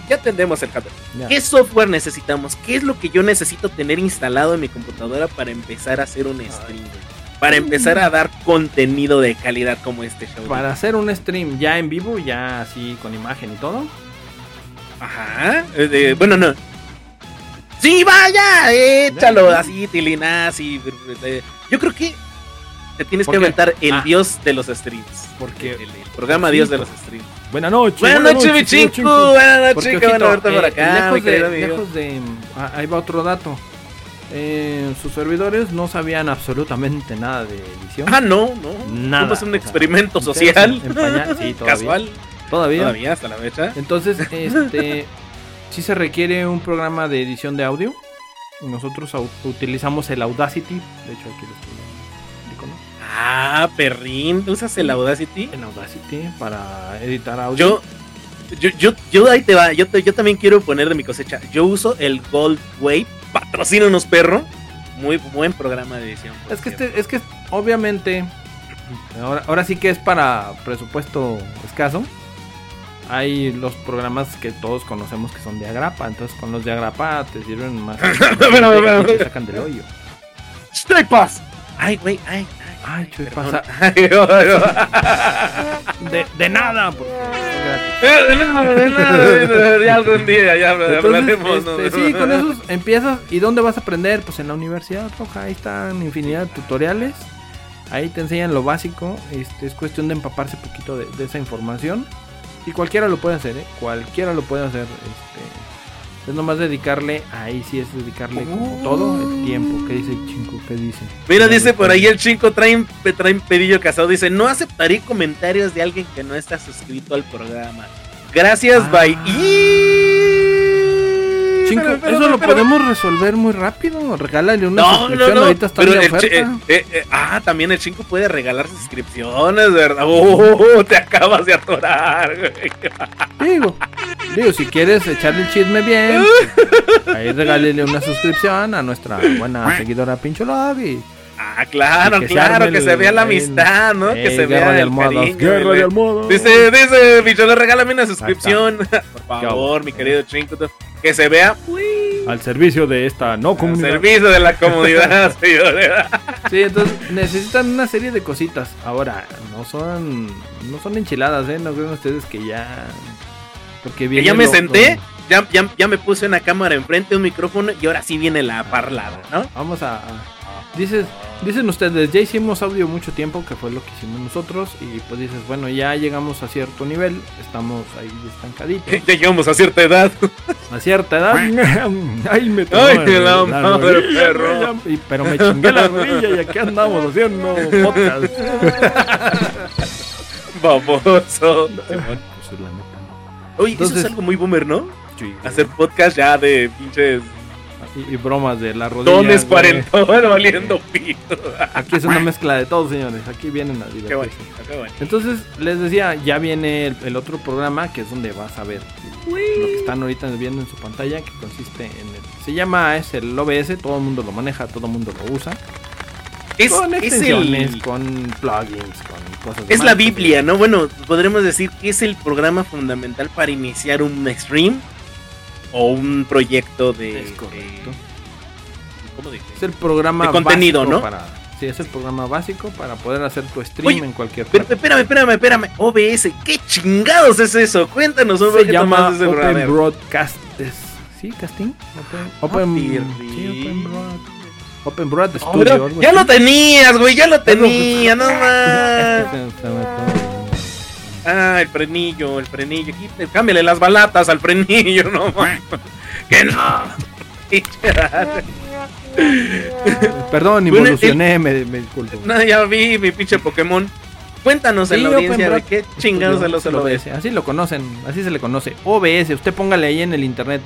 Ya tenemos el hardware. ¿Qué software necesitamos? ¿Qué es lo que yo necesito tener instalado en mi computadora para empezar a hacer un stream? Para empezar a dar contenido de calidad como este show. Para hacer un stream ya en vivo, ya así con imagen y todo. Ajá. eh, bueno, no. Sí, vaya, échalo así, tilinas y yo creo que te tienes ¿Por que qué? aventar el Ah. dios de los streams. Porque El, el programa dios de los streams. Buenas noches. Buenas noches, mi chico. Buenas noches, qué bueno verte por eh, acá, lejos, de, lejos de- ah, Ahí va otro dato. Eh, sus servidores no sabían absolutamente nada de edición. Ah, no, no. Nada, Fuimos un o sea, experimento social. en pañal, sí, todavía. Casual. Todavía. Todavía hasta la fecha. Entonces, este, sí se requiere un programa de edición de audio. Nosotros utilizamos el Audacity. De hecho, aquí lo estoy viendo, el. Ah, perrín. ¿Usas el Audacity? En Audacity para editar audio. Yo, yo, yo, yo ahí te va. Yo, te- yo también quiero poner de mi cosecha. Yo uso el Gold Wave. Patrocínanos, perro. Muy buen programa de edición. Es que este, es que obviamente ahora, ahora sí que es para presupuesto escaso. Hay los programas que todos conocemos que son de agrapa, entonces con los de agrapa te sirven más. Te sacan del hoyo. Strike Pass. Ay, güey, ay, ay. Perdón. pasa de, nada. Eh, de nada, de nada, de nada, ya algún día ya Entonces, hablaremos. ¿no? este, sí, con esos empiezas. ¿Y dónde vas a aprender? Pues en la Universidad Roja. Ahí están infinidad de tutoriales. Ahí te enseñan lo básico. Este, es cuestión de empaparse un poquito de, de esa información. Y cualquiera lo puede hacer, ¿eh? Cualquiera lo puede hacer. Este, es nomás dedicarle, ahí sí es dedicarle como todo el tiempo. ¿Qué dice el chingo? ¿Qué dice? Mira, dice por ahí el chinco traen, traen pedillo casado. Dice: No aceptaré comentarios de alguien que no está suscrito al programa. Gracias, Ah. bye. Y... Chingo, Pero, pero, eso lo pero- podemos resolver muy rápido. Regálale una No, no, suscripción. no. Ahorita está pero chi- oferta. eh, eh, eh, ah, también el chinco puede regalar suscripciones, ¿verdad? Oh, te acabas de atorar, güey. Digo, digo, si quieres echarle el chisme bien, ahí regálele una suscripción a nuestra buena seguidora Pincholog y Ah, claro, que claro, que el- se vea la el- amistad, ¿no? que se vea el almohadas, cariño, guerra de almohadas. Dice, dice, Bicholo, regálame una suscripción. Por favor, mi querido Chinco. Que se vea uy, al servicio de esta no al comunidad. servicio de la comunidad, señores. Sí, entonces necesitan una serie de cositas. Ahora, no son no son enchiladas, ¿eh? No creen ustedes que ya porque Que viene ya me senté, ya, ya, ya me puse una cámara enfrente, un micrófono y ahora sí viene la parlada, ¿no? Vamos a, a- dices, dicen ustedes, ya hicimos audio mucho tiempo, que fue lo que hicimos nosotros, y pues dices, bueno, ya llegamos a cierto nivel, estamos ahí estancaditos, Ya llegamos a cierta edad. a cierta edad. Ay, me Ay, tomó la la madre, rodilla, perro. y- pero me chingué la rodilla y aquí andamos haciendo podcast. Baboso. Pues, la neta, no. Oye, eso Entonces- es algo muy boomer, ¿no? Sí, Hacer podcast ya de pinches y, y bromas de la rodilla. dones güey. cuarentón valiendo pito. Aquí es una mezcla de todo, señores. Aquí vienen a Qué divertirse. bueno, qué bueno. Entonces, les decía, ya viene el, el otro programa que es donde vas a ver lo que están ahorita viendo en su pantalla, que consiste en el... Se llama, es el OBS, todo el mundo lo maneja, todo el mundo lo usa. Es, con es extensiones, el- con plugins, con cosas es demás. la Biblia, ¿no? Bueno, podremos decir que es el programa fundamental para iniciar un stream o un proyecto de. Es correcto. de- ¿Cómo dije? Es el programa De contenido, ¿no? Para, sí, es el programa básico para poder hacer tu stream Oye, en cualquier Pero, parte. espérame, espérame, espérame. OBS, ¿qué chingados es eso? Cuéntanos un Se llama más de ese programa. Open Broadcast. ¿Sí, casting? Open, sí, Open Broad. Open Broad Studio. ya lo tenías, güey, ya lo tenía, no más. Ah, el frenillo, el frenillo. Cámbiale las balatas al frenillo, no más. Que no. Perdón, Bueno, involucioné, me, me disculpo. no, ya vi mi pinche Pokémon. Cuéntanos en Sí, la Open audiencia de qué chingados se los OBS. Así lo conocen, así se le conoce. OBS, usted póngale ahí en el internet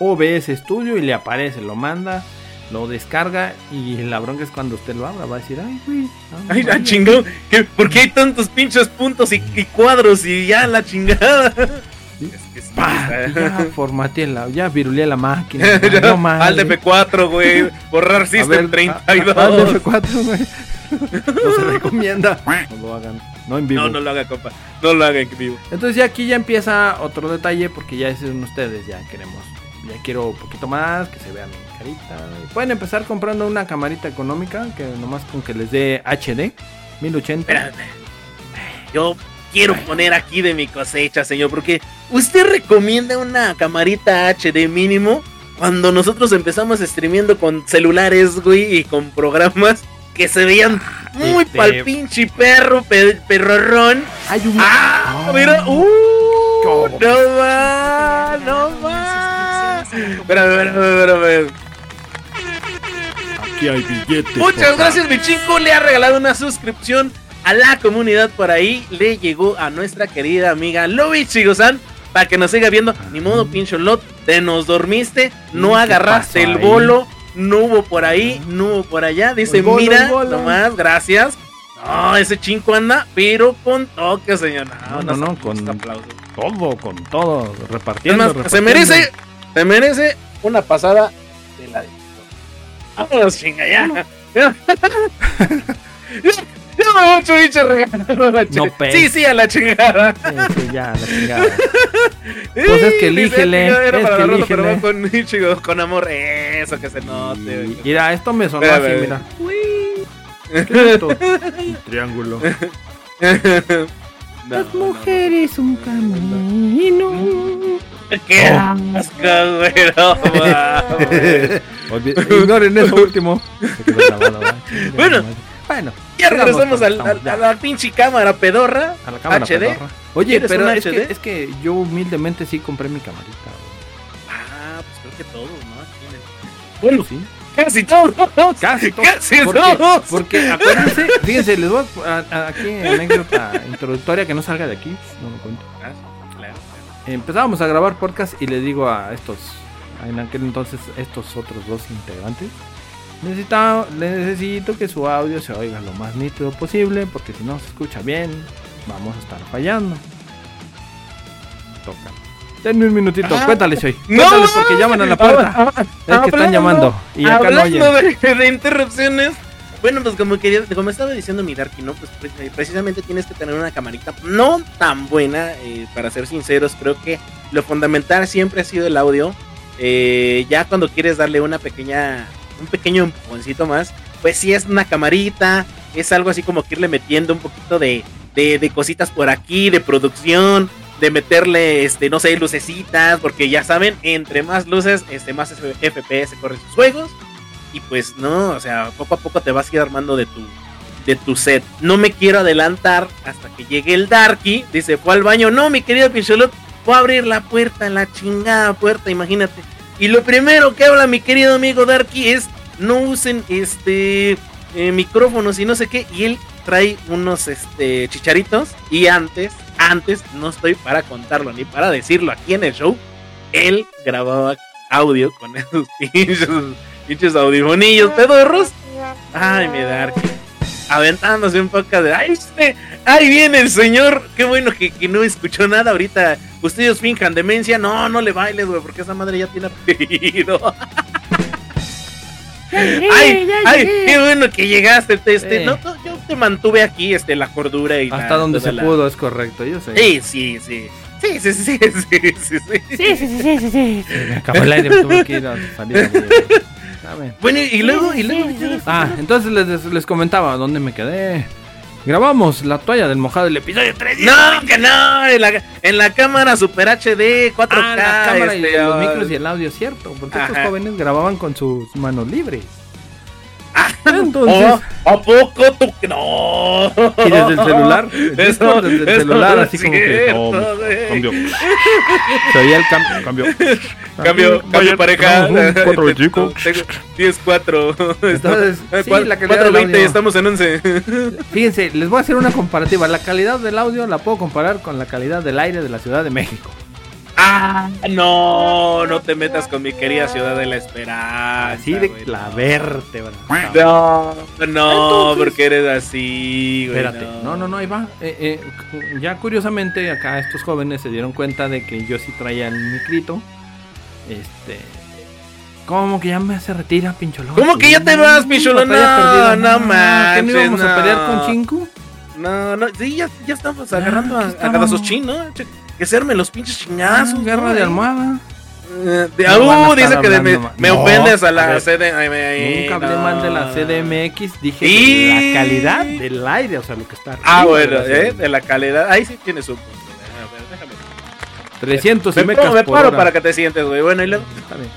OBS Studio y le aparece, lo manda, lo descarga y la bronca es cuando usted lo abra, va a decir, ay, güey. Ay, la mames". chingón. ¿Qué? ¿Por qué hay tantos pinches puntos y, y cuadros y ya la chingada? Sí. Es que sí, ya formateé la, ya viruleé la máquina. ya, no mames. Al DF4, güey. Borrar System ver, 32. a- a- al DF4, güey. No se recomienda. No lo hagan. No en vivo. no, no lo haga, compa. No lo haga en vivo. Entonces ya aquí ya empieza otro detalle porque ya dicen ustedes, ya queremos, ya quiero un poquito más, que se vea Pueden empezar comprando una camarita económica que nomás con que les dé HD 1080. Espérate. Yo quiero poner aquí de mi cosecha, señor, porque usted recomienda una camarita HD mínimo cuando nosotros empezamos streamiendo con celulares, güey, y con programas que se veían muy Este- pal pinche perro, pe- perrorrón. Hay un ¡Ah! Ah. Mira, ¡uh! ¿Cómo? ¡No más! ¡No más! Espérame, espérame, espérame. Aquí hay billetes. Muchas gracias, mi chico. Le ha regalado una suscripción a la comunidad por ahí. Le llegó a nuestra querida amiga Lobby Chigosan para que nos siga viendo. Ni modo, pincho lot. Te nos dormiste, no ¿Qué agarraste el bolo. No hubo por ahí, no hubo por allá. Dice, bolo, mira, nomás, gracias. No, ese chinco anda, pero con toque, señor. No, no, no, con con- aplausos. Todo, con todo, repartiendo. más, se repartiendo. merece, se merece una pasada de la. Vámonos, chinga, ya. Ya, ya me voy, pinche regalo. No. Sí, sí, a la chingada. Sí, sí, ya, la chingada. Pues es que elígele, Era es para que la pero elígele. va con, chico, con amor. Eso que se note. Y- güey. Mira, esto me sonó así, mira. ¿Qué es esto? Un triángulo. No, Las no, mujeres un camino. Qué asco, güey. No, Ignoren eso último. Bueno. bueno, Ya regresamos ya. a la pinche cámara pedorra. a la cámara HD. pedorra. Oye, ¿Quieres pero es que, HD? es que yo humildemente sí compré mi camarita. Ah, pues creo que todos, ¿no? Bueno, Sí, casi todos. casi todo. Casi porque, todos. porque acuérdense, fíjense, les voy a, a- a- aquí anécdota introductoria que no salga de aquí, no lo cuento. Ah, claro, Empezábamos a grabar podcast y le digo a estos, en aquel entonces, estos otros dos integrantes, necesita, necesito que su audio se oiga lo más nítido posible, porque si no se escucha bien, vamos a estar fallando. Toca. Denme un minutito, Ah. cuéntales hoy. No. Cuéntales porque llaman a la puerta. Es que están llamando y acá no oyen. De, de interrupciones. Bueno, pues como quería, como estaba diciendo mi Darky, ¿no? Pues pre- precisamente tienes que tener una camarita no tan buena, eh, para ser sinceros, creo que lo fundamental siempre ha sido el audio. Eh, ya cuando quieres darle una pequeña, un pequeño empujoncito más, pues si es una camarita, es algo así como que irle metiendo un poquito de, de, de cositas por aquí, de producción, de meterle, este, no sé, lucecitas, porque ya saben, entre más luces, este, más FPS corren sus juegos. Y pues no, o sea, poco a poco te vas a ir armando de tu, de tu set. No me quiero adelantar hasta que llegue el Darky. Dice, fue al baño. No, mi querido Pincholot, fue a abrir la puerta, la chingada puerta, imagínate. Y lo primero que habla mi querido amigo Darky es, no usen este eh, micrófonos y no sé qué. Y él trae unos este, chicharitos. Y antes antes no estoy para contarlo ni para decirlo aquí en el show. Él grababa audio con esos pinches, pinches audifonillos pedorros. Ay, mi Dark. Aventándose un poco de. ¡Ay, este! ¡Ahí viene el señor! Qué bueno que, que no escuchó nada ahorita. Ustedes finjan demencia. No, no le bailes, güey, porque esa madre ya tiene apellido. ¡Ay! ¡Ay! ¡Qué bueno que llegaste! Este, Eh. no, no, yo te mantuve aquí, este, la cordura y Hasta la- donde se la- pudo, es correcto, yo sé. Sí, sí, sí. Sí, sí, sí, sí, sí, sí, sí. Sí, sí, sí, sí, sí, sí. Me acabó el aire, me tuve que ir Dame. Bueno, y luego, y luego. sí, sí. Ah, entonces les, les comentaba dónde me quedé. Grabamos la toalla del mojado del episodio 3. No, que no, en la, en la cámara Super HD, 4K. Ah, la cámara y este, los ah, micros y el audio, cierto. Porque estos Ajá. jóvenes grababan con sus manos libres. Entonces, oh, ¿A poco tú? No. y desde el celular, el Eso, desde el eso celular, no así como que. güey. cambio. Se oía el cambio. Cambio. Cambio, cambio pareja. 425. Tengo 10, 4. Entonces, sí, la calidad del 420, audio. estamos en 11. Fíjense, les voy a hacer una comparativa. La calidad del audio la puedo comparar con la calidad del aire de la Ciudad de México. Ah, no, no te metas con mi querida ciudad de la esperanza. Así de la no. vértebra. No, no, Entonces- porque eres así, güey. Espérate, no, no, no, ahí va. Eh, eh, ya curiosamente acá estos jóvenes se dieron cuenta de que yo sí traía el micrito. Este... ¿Cómo que ya me se retira, pincholón? ¿Cómo que ya te vas, pincholón? No, no ¿Que manches, no íbamos a no. pelear con Chinku? No, no, sí, ya, ya estamos agarrando Ah, a, aquí a cadazos estamos. chinos, ¿no? Che, Que se armen los pinches chingazos. guerra ¿no? de almohada. Eh, de- No uh, dice que de- me, No, ofendes a a la ver, sede. ay, me- Nunca hablé no. mal de la CDMX, dije de la calidad del aire, o sea, lo que está Ah, arriba de bueno, la eh, CDMX. de la calidad. Ahí sí tiene su punto. A ver, déjame. 300 y Me, paro, me paro hora. para que te sientes, güey. Bueno, y luego. Está bien.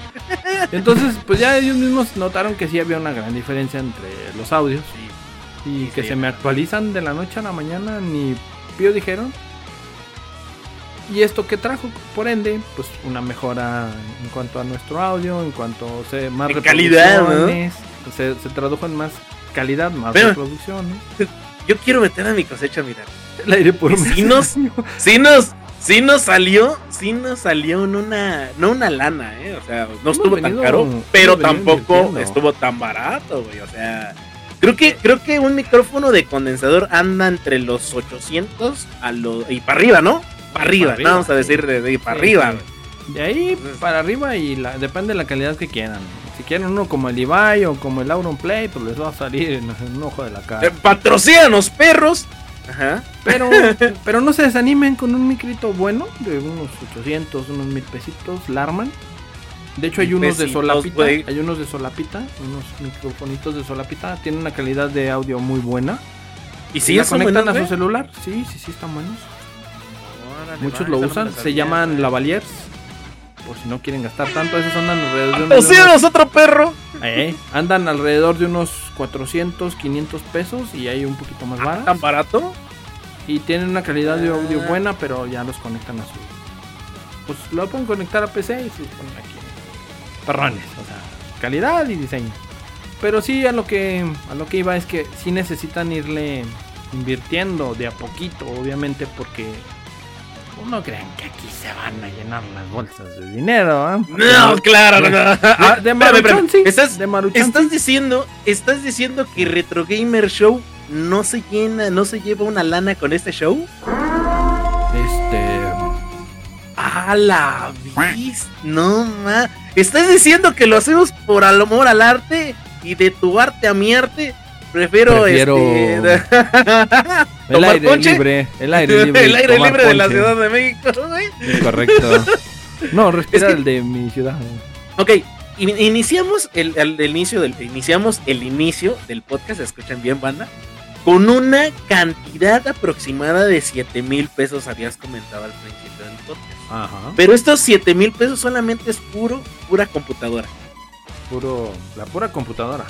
Entonces, pues ya ellos mismos notaron que sí había una gran diferencia entre los audios y que sí. se me actualizan de la noche a la mañana, ni pío dijeron. Y esto que trajo, por ende, pues una mejora en cuanto a nuestro audio, en cuanto a más En calidad, ¿no? se, se tradujo en más calidad, más Pero- reproducciones. Yo quiero meter a mi cosecha, mira. El aire por Sí nos, sí nos, sí nos salió, sí nos salió en una, no una lana, eh, o sea, no estuvo tan caro, pero tampoco invirtiendo. estuvo tan barato, güey, o sea, creo que, creo que un micrófono de condensador anda entre los 800 a los, y para arriba, ¿no? Para arriba, vamos a decir de, de para Sí, arriba, sí. De ahí para arriba y la, depende de la calidad que quieran. Si quieren uno como el Ibai o como el Auron Play, pues les va a salir en, en un ojo de la cara. Eh, patrocínanos, perros. Ajá. Pero, pero no se desanimen con un micrito bueno de unos 800, unos mil pesitos, Larman. De hecho hay unos de solapita, hay unos de solapita, unos microfonitos de solapita, tienen una calidad de audio muy buena. Y Si ya conectan a su celular, sí, sí, sí están buenos. Órale, Muchos va, lo no usan, se llaman lavaliers. Por si no quieren gastar tanto, esos andan alrededor de unos- otro perro. Eh, andan alrededor de unos 400, 500 pesos y hay un poquito más ¿Tan baratos. barato? Y tienen una calidad de audio Ah. buena, pero ya los conectan a su. Pues lo pueden conectar a PC y se ponen aquí. Perrones, o sea, calidad y diseño. Pero sí, a lo que a lo que iba es que sí necesitan irle invirtiendo de a poquito, obviamente, porque no crean que aquí se van a llenar las bolsas de dinero. ¿ah? No, claro, no. De, Ah, de Maruchan, sí. Estás, de Maruchan, estás sí. diciendo, estás diciendo que Retro Gamer Show no se llena, no se lleva una lana con este show. Este. A la vis, no ma. Estás diciendo que lo hacemos por amor al arte y de tu arte a mi arte. Prefiero, Prefiero este. El ¿Tomar aire ponche? libre. El aire libre. el aire libre de la. Ciudad de México, güey. Correcto. No, respira Es que- el de mi ciudad. Ok, in- iniciamos el, el- el inicio del iniciamos el inicio del podcast, escuchan bien banda, con una cantidad aproximada de 7 mil pesos habías comentado al principio del podcast. Ajá. Pero estos 7 mil pesos solamente es puro, pura computadora. Puro. La pura computadora.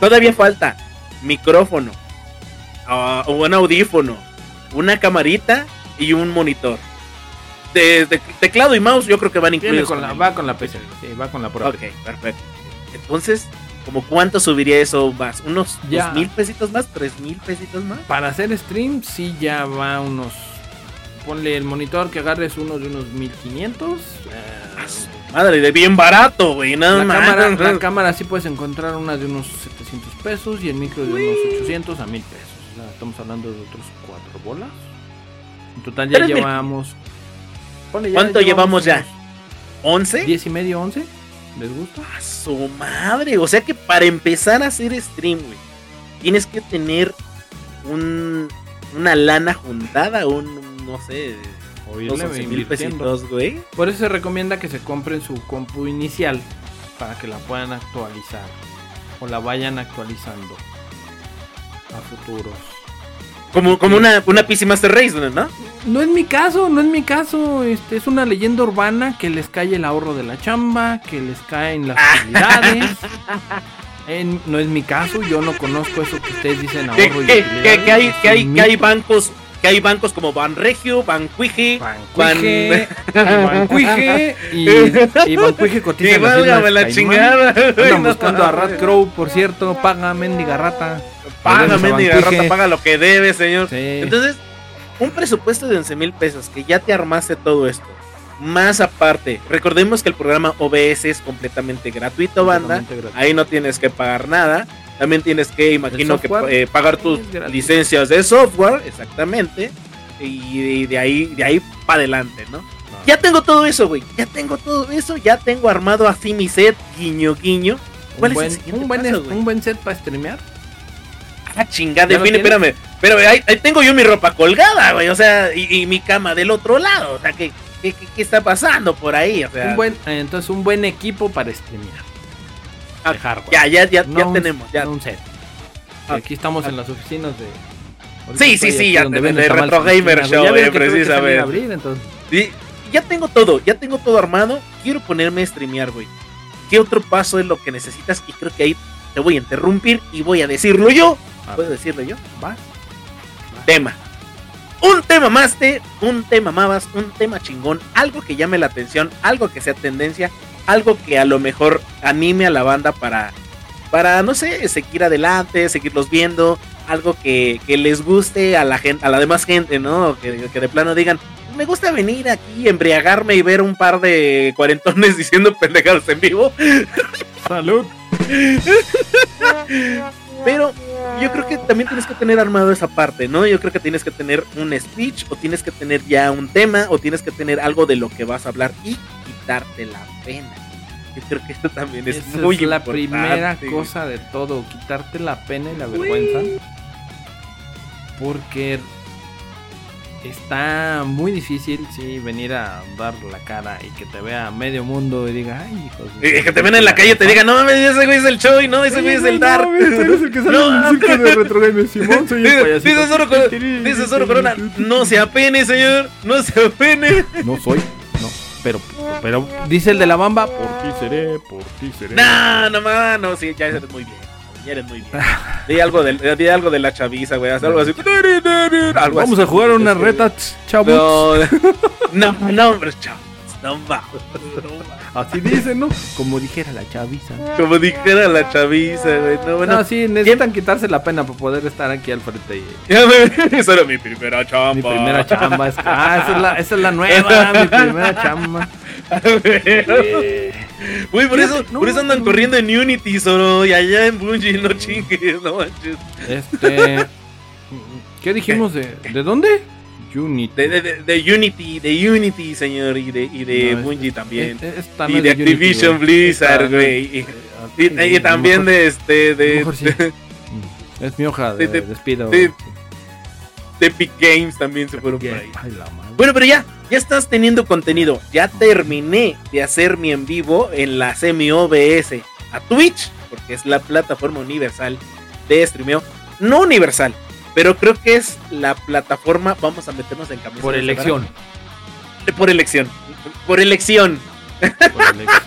Todavía falta micrófono, ah, un audífono, una camarita y un monitor. Teclado y mouse yo creo que van incluidos. con la, va con la PC. Sí, va con la pura Ok, perfecto. Entonces, ¿como cuánto subiría eso más? ¿Unos Ya. dos mil pesitos más? ¿Tres mil pesitos más? Para hacer stream, sí ya va unos ponle el monitor que agarres uno de unos 1500. Ah, Madre de bien barato, güey. No, la, cámara, la cámara sí puedes encontrar una de unos 700 pesos y el micro de unos 800 a 1000 pesos. O sea, estamos hablando de otros cuatro bolas. En total ya llevamos. ¿Cuánto llevamos ya? unos ¿11? 10 y medio, 11. ¿Les gusta? A su madre. O sea que para empezar a hacer stream, güey, tienes que tener un, una lana juntada, un, no sé, Oírle 11 mil pesitos, güey. Por eso se recomienda que se compren su compu inicial para que la puedan actualizar o la vayan actualizando a futuros. Como, como una, una PC Master Race, ¿no? No es mi caso, no es mi caso. Este es una leyenda urbana que les cae el ahorro de la chamba, que les caen las utilidades. En- no es mi caso, yo no conozco eso que ustedes dicen ahorro y que- utilidades. que- que hay, que, hay, que hay bancos que hay bancos como Banregio, Banquije, Bancuije, Bancuije y, y Bancuije cotiza válgame la Caimán. chingada. Andan no buscando a. Rat Crow, por cierto. Paga, mendiga rata. Paga, mendiga rata, paga lo que debe, señor. Sí. Entonces, un presupuesto de 11 mil pesos que ya te armaste todo esto. Más aparte, recordemos que el programa OBS es completamente gratuito, banda. Completamente gratuito. Ahí no tienes que pagar nada. También tienes que, imagino que eh, pagar tus licencias de software, exactamente. Y, de ahí, de ahí para adelante, ¿no? Ya tengo todo eso, güey. Ya tengo todo eso. Ya tengo armado así mi set, guiño, guiño. ¿Cuál un, es el buen, un, buen, paso, un buen set para streamear. Ah, chingada, ¿Ya lo define, espérame. Pero ahí, ahí tengo yo mi ropa colgada, güey. O sea, y, y mi cama del otro lado. O sea, ¿qué, qué, qué- qué está pasando por ahí? O sea, Un buen, entonces, un buen equipo para streamear. Ah, de hardware. ya, ya, ya, No ya un- tenemos. Ya. no un set. Ah, Aquí estamos ah. en las oficinas de. Sí, sí, sí, ya, de- Retro Gamer Show, güey. Ya eh, precisamente. abrir, entonces. Y ya tengo todo, ya tengo todo armado. Quiero ponerme a streamear, güey. ¿Qué otro paso es lo que necesitas? Y creo que ahí te voy a interrumpir y voy a decirlo yo. ¿Puedo decirlo yo? va. tema. Un tema más de, un tema más, un tema chingón, algo que llame la atención, algo que sea tendencia, algo que a lo mejor anime a la banda para, para no sé, seguir adelante, seguirlos viendo, algo que, que les guste a la gente, a la demás gente, ¿no? Que, que de plano digan, me gusta venir aquí, embriagarme y ver un par de cuarentones diciendo pendejadas en vivo. Salud. Pero yo creo que también tienes que tener armado esa parte, ¿no? Yo creo que tienes que tener un speech o tienes que tener ya un tema o tienes que tener algo de lo que vas a hablar y quitarte la pena. Yo creo que esto también es Esa muy es la importante. primera cosa de todo, quitarte la pena y la vergüenza. Porque está muy difícil, sí, venir a dar la cara y que te vea medio mundo y diga, ay, hijos. Y que te ven en la calle y te digan, no mames, ese güey es el show y no, ese güey es el Dark. eres el que sale No, en el circo de Simón, soy el payasito. dice Zoro Corona, dice Zoro Corona, no se apene, señor, no se apene. No soy, no, pero, pero dice el de la bamba, por ti seré, por ti seré. No, no no, sí, ya eres muy bien. Ya eres muy bien. Di algo, del, di algo de la chaviza, güey. Haz algo así. Algo Vamos así. a jugar una reta, chavos. No, no, no, hombre, chavos. No va. Así dicen, ¿no? Como dijera la chaviza. Como dijera la chaviza, güey. No, bueno. No, sí, necesitan quitarse la pena para poder estar aquí al frente. Y... Esa era mi primera chamba. Mi primera chamba es... Ah, esa es la, esa es la nueva, mi primera chamba. Güey, por eso, no, por eso andan no. corriendo en Unity, solo. Y allá en Bungie, no chingues, no manches. Este... ¿Qué dijimos de... ¿De dónde? Unity. De, de, de, de Unity, de Unity, señor. Y de, y de No, es- Bungie también. Es- y de Activision. Blizzard, güey. Y, eh, y- y también mejor- de este. De, sí. Es mi hoja de de- de- despido. de- Epic Games también se fueron por ahí. Ay, la madre. Bueno, pero ya, ya estás teniendo contenido. Ya terminé de hacer mi en vivo en la semi OBS a Twitch, porque es la plataforma universal de streameo. No universal, pero creo que es la plataforma. Vamos a meternos en camisa. Por elección. Por elección. Por elección. Por elección.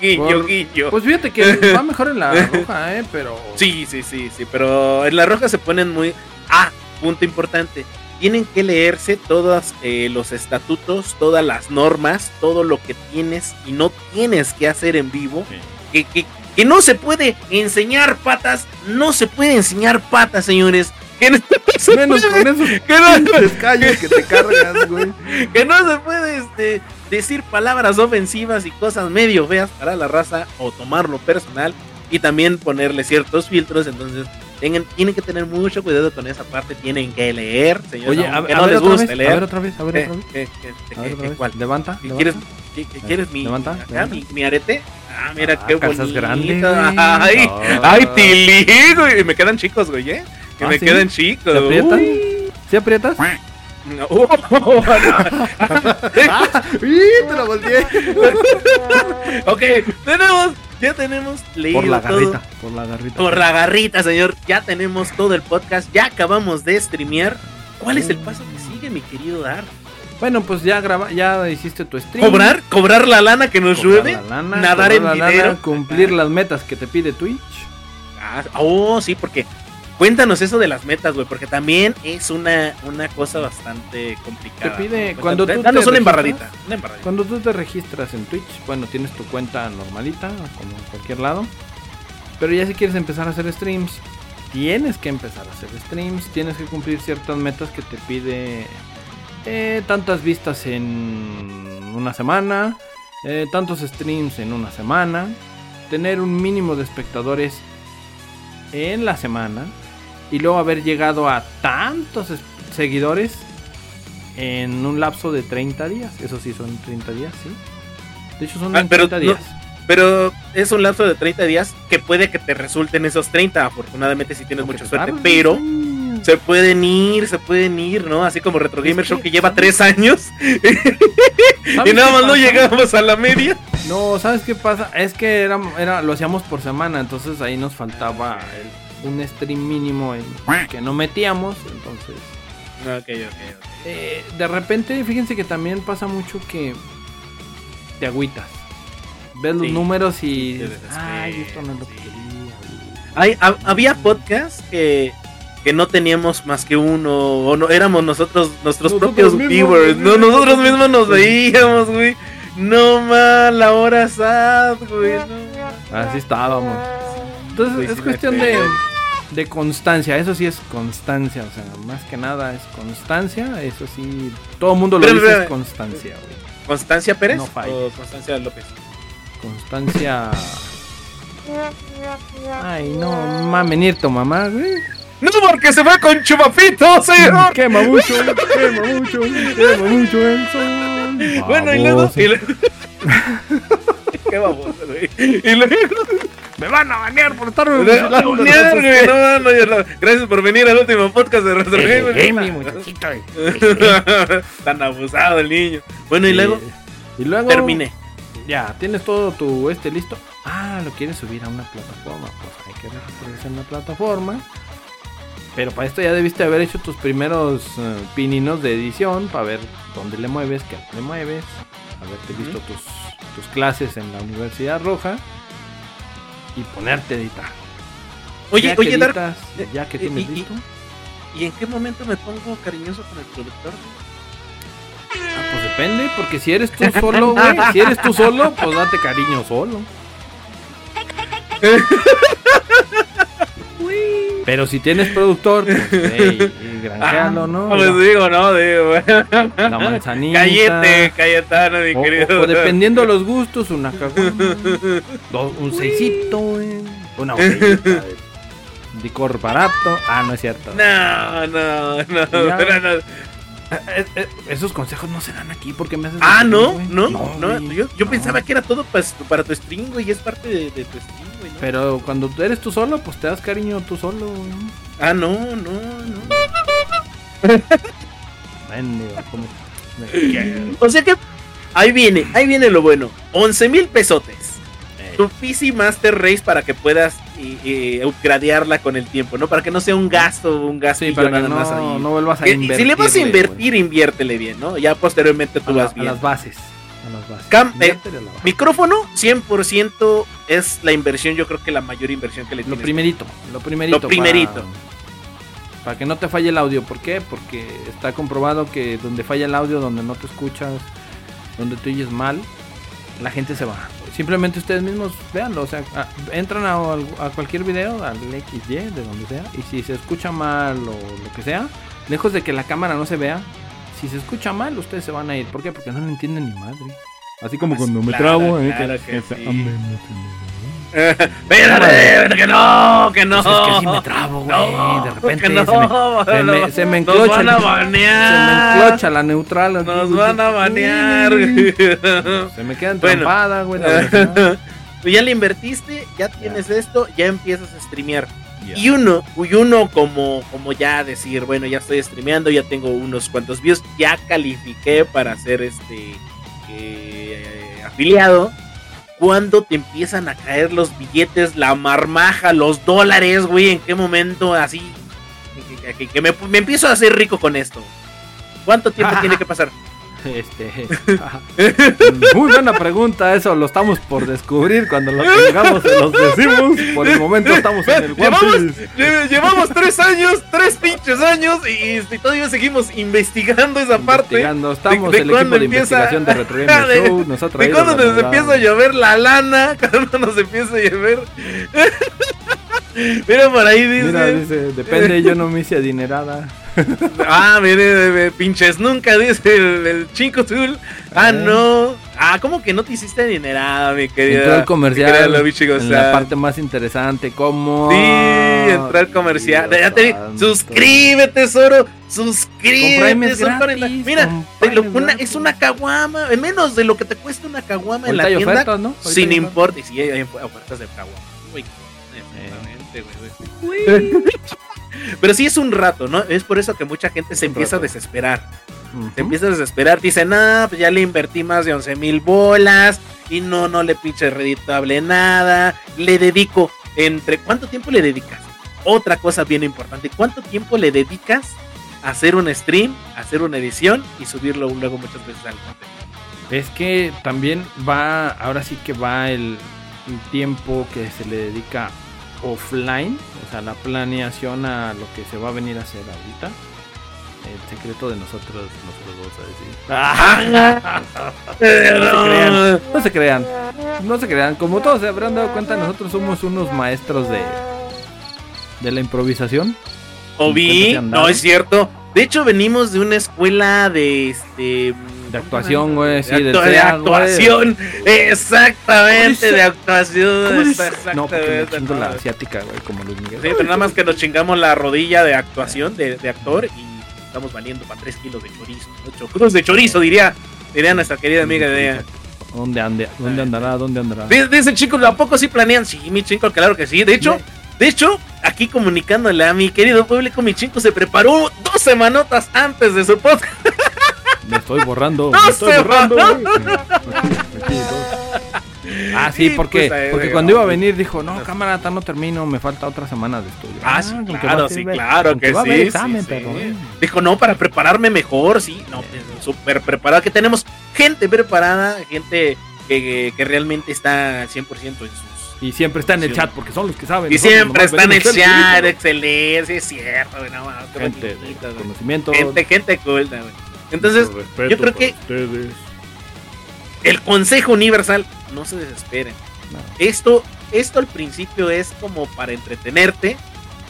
guiño, Por- guiño. Pues fíjate que va mejor en la roja, ¿eh? Pero... Sí, sí, sí, sí, pero en la roja se ponen muy... Ah, punto importante. Tienen que leerse todos eh, los estatutos, todas las normas, todo lo que tienes y no tienes que hacer en vivo. Que, que- que no se puede enseñar patas, no se puede enseñar patas, señores. Que no se Menos puede- con esos que no- que te cargas, güey. que no se puede este, decir palabras ofensivas y cosas medio feas para la raza o tomarlo personal y también ponerle ciertos filtros. Entonces, tengan, tienen que tener mucho cuidado con esa parte. Tienen que leer, señores. Oye, a, aunque a no ver les guste vez, leer. a ver otra vez, a ver ¿Qué, otra vez. qué, qué, A qué, ver qué, otra vez. cuál? Levanta, ¿Qué levanta. ¿Quieres, qué- qué- quieres mi, Levanta, acá, levanta. mi, mi arete? Ah, mira Ah, qué bonito. grande, güey. Ay, Ah. ay, tilí, güey. Me quedan chicos, güey, ¿eh? Que Ah, me ¿sí? quedan chicos. ¿Se aprietan? Uy. ¿Sí aprietas? No, no. ¡Y te la volteé! ok, tenemos, ya tenemos leído Por la todo. garrita, por la garrita. Por la garrita, señor. Ya tenemos todo el podcast. Ya acabamos de streamear. ¿Cuál es el paso que sigue, mi querido Dar? Bueno, pues ya graba, ya hiciste tu stream. ¿Cobrar? ¿Cobrar la lana que nos llueve? la lana, ¿Nadar en la lana, dinero? cumplir las metas que te pide Twitch. Ah, oh, sí, porque cuéntanos eso de las metas, güey, porque también es una, una cosa bastante complicada. Te pide- ¿no? cuando tú Danos te una registras- embarradita, una embarradita. Cuando tú te registras en Twitch, bueno, tienes tu cuenta normalita, como en cualquier lado. Pero ya si quieres empezar a hacer streams, tienes que empezar a hacer streams, tienes que cumplir ciertas metas que te pide eh, tantas vistas en una semana, eh, tantos streams en una semana, tener un mínimo de espectadores en la semana y luego haber llegado a tantos es- seguidores en un lapso de 30 días. Eso sí, son 30 días, sí. De hecho, son Ah, en pero 30 no- días. Pero es un lapso de 30 días que puede que te resulten esos 30, afortunadamente si tienes mucha te suerte, pero años. se pueden ir, se pueden ir, ¿no? Así como Retro Gamer Es Show que- lleva 3 años ¿Sabes y nada más no llegamos a la media. No, ¿sabes qué pasa? Es que era, era, lo hacíamos por semana, entonces ahí nos faltaba el- un stream mínimo en- que no metíamos, entonces... Ok, ok, ok. eh, de repente, fíjense que también pasa mucho que te agüitas. Ves los números y... dices, Ay, esto no lo sí. quería. Hay, ha- había podcasts que, que no teníamos más que uno, o no éramos nosotros, nuestros Nosotros propios mismos, viewers, no, nosotros mismos nos veíamos, güey. No más, la hora sad, güey. no. Así estábamos. Entonces Güey, es sí cuestión de, pego. De constancia, eso sí es constancia, o sea, más que nada es constancia, eso sí, todo el mundo lo dice es constancia, güey. ¿Constancia Pérez No o Constancia López? Constancia... Ay, no mames, ni tu mamá, güey. No, porque se fue con Chupapito, señor. Quema mucho, quema mucho, quema mucho el sol. Bueno, y luego. Y luego- Qué baboso, güey. Y luego. Me van a banear por estar no, no, no. Gracias por venir al último podcast de Retro Gamer. mi muchachito. Tan abusado el niño. Bueno, y luego Y luego terminé. Ya, tienes todo tu este listo. Ah, lo quieres subir a una plataforma. Pues hay que registrarse en la plataforma. Pero para esto ya debiste haber hecho tus primeros eh, pininos de edición para ver dónde le mueves, qué le mueves, haberte visto tus, tus clases en la Universidad Roja y ponerte a editar. Oye, Ya oye, Dar, editas, ya que eh, tienes y- y- listo. ¿y en qué momento me pongo cariñoso con el productor? Ah, pues depende, porque si eres tú solo, güey, si eres tú solo, pues date cariño solo. Pero si tienes productor, pues granjealo, ¿no? Ah, Pues digo, no, digo. La manzanita. Cállate, Cayetano, mi O, querido. o dependiendo de los gustos, una caguama, do- un seisito, güey, una botellita licor barato. Ah, no es cierto. No, no, no. No. Eh, eh, esos consejos no se dan aquí porque me haces. Ah, no, no, no. güey, yo yo no. pensaba que era todo para, para tu stream, güey. y Es parte de, de tu stream, güey. ¿no? Pero cuando tú eres tú solo, pues te das cariño tú solo, güey. Ah, no, no, no. O sea que ahí viene, ahí viene lo bueno. 11 mil pesotes. Tu PC Master Race para que puedas eh, eh, upgradearla con el tiempo, ¿no? Para que no sea un gasto, un gasto Sí, para que no, no vuelvas a invertir. si le vas a invertir, inviértele bien, ¿no? Ya posteriormente tú a, la- vas a bien. las bases. A las bases. Cam- eh, Inviértele a la base. Micrófono, 100% es la inversión, yo creo que la mayor inversión que le Lo tienes. primerito, lo primerito. Lo primerito. Para, para que no te falle el audio. ¿Por qué? Porque está comprobado que donde falla el audio, donde no te escuchas, donde te oyes mal, la gente se va. Simplemente ustedes mismos véanlo. O sea, a- entran a, a cualquier video, al XY, de donde sea. Y si se escucha mal o lo que sea, lejos de que la cámara no se vea, si se escucha mal, ustedes se van a ir. ¿Por qué? Porque no le entienden ni madre. Así como Pues, cuando me trabo, ¿eh? claro que, que que- sí. Espérate, que no, que no. Pues es que sí me trabo, güey. No, de repente no, se, me, se, me, se me Nos enclocha. van a Se me banear. enclocha la neutral. aquí, Nos güey. van a banear. Se me queda Bueno. entrampada, güey. la velocidad. Pues ya le invertiste, ya tienes esto, ya empiezas a streamear. Ya. Y uno, y uno como, como ya decir, bueno, ya estoy streameando, ya tengo unos cuantos views, ya califiqué para ser este eh, afiliado. Cuando te empiezan a caer los billetes, la marmaja, los dólares, güey? ¿En qué momento así? Que me, me empiezo a hacer rico con esto. ¿Cuánto tiempo tiene que pasar? Este. Muy buena pregunta, eso lo estamos por descubrir. Cuando lo tengamos, se los decimos. Por el momento estamos en el Llevamos, lle- llevamos tres años, tres pinches años y, y todavía seguimos investigando esa parte. Investigando. Estamos de el cuándo equipo de empieza- investigación de Retro Gamer de- Show. Nos ha ¿De traído cuándo la nos empieza a llover la lana? ¿Cuándo nos empieza a llover? Mira por ahí dice. Mira, dice, depende, yo no me hice adinerada. Ah, mire, mire, pinches nunca, dice el, el Chinco Tool. Ah, Eh. no. Ah, ¿cómo que no te hiciste adinerada, mi querida? Entró el comercial. Lobby Chico En la parte más interesante, ¿cómo? Sí, entró el comercial. Ya te suscríbete, Prime Suscríbete. es son gratis, 40. Mira, lo- es una- gratis. es una caguama. En menos de lo que te cuesta una caguama en la hay tienda. ofertas, ¿no? Sin importe. Y sí, hay, ofertas de caguama. Exactamente, güey, güey. Pero sí es un rato, ¿no? Es por eso que mucha gente se empieza rato. a desesperar. Se empieza a desesperar. Dice, nah, pues ya le invertí más de 11 mil bolas. Y no, no le pinche reditable nada. Le dedico entre. ¿Cuánto tiempo le dedicas? Otra cosa bien importante. ¿Cuánto tiempo le dedicas a hacer un stream, a hacer una edición y subirlo luego muchas veces al contenido? Es que también va, ahora sí que va el, el tiempo que se le dedica offline, o sea, la planeación a lo que se va a venir a hacer ahorita. El secreto de nosotros, nosotros vamos a decir. No se crean, no se crean, no se crean. Como todos se habrán dado cuenta, nosotros somos unos maestros de, de la improvisación. O vi, Cuéntate, andar. no es cierto. De hecho, venimos de una escuela de este. De actuación, güey, sí, de, del actua- de actuación. Exactamente, de actuación. No, porque me chingo la asiática, güey, como Luis Miguel. Sí, pero nada más que nos chingamos la rodilla de actuación, de, de actor, y estamos valiendo para 3 kilos de chorizo. 8 cruz de chorizo, diría, diría nuestra querida amiga de ¿Dónde, ande, ¿Dónde andará? ¿Dónde andará? Dice, dice chico, ¿a poco sí planean? Sí, mi chico, claro que sí. De hecho, de hecho, aquí comunicándole a mi querido público, mi chico se preparó dos semanotas antes de su podcast. Me estoy borrando. No me estoy se borrando. Ah, sí, porque, pues, porque cuando iba a venir dijo, no, cámara, tan no termino, me falta otra semana de estudio. Ah, sí, claro, sí, claro que sí. examen, sí. eh. Dijo, no, para prepararme mejor, sí. No, pues, súper preparado. Que tenemos gente preparada, gente que, que realmente está al 100% en sus. Y siempre está en el chat porque son los que saben. Y nosotros siempre está en el chat, excelente, es cierto, güey, no, Gente bonito, conocimiento. gente, gente culta, güey. Entonces, yo creo que ustedes. el consejo universal, no se desesperen. No. Esto, esto al principio es como para entretenerte,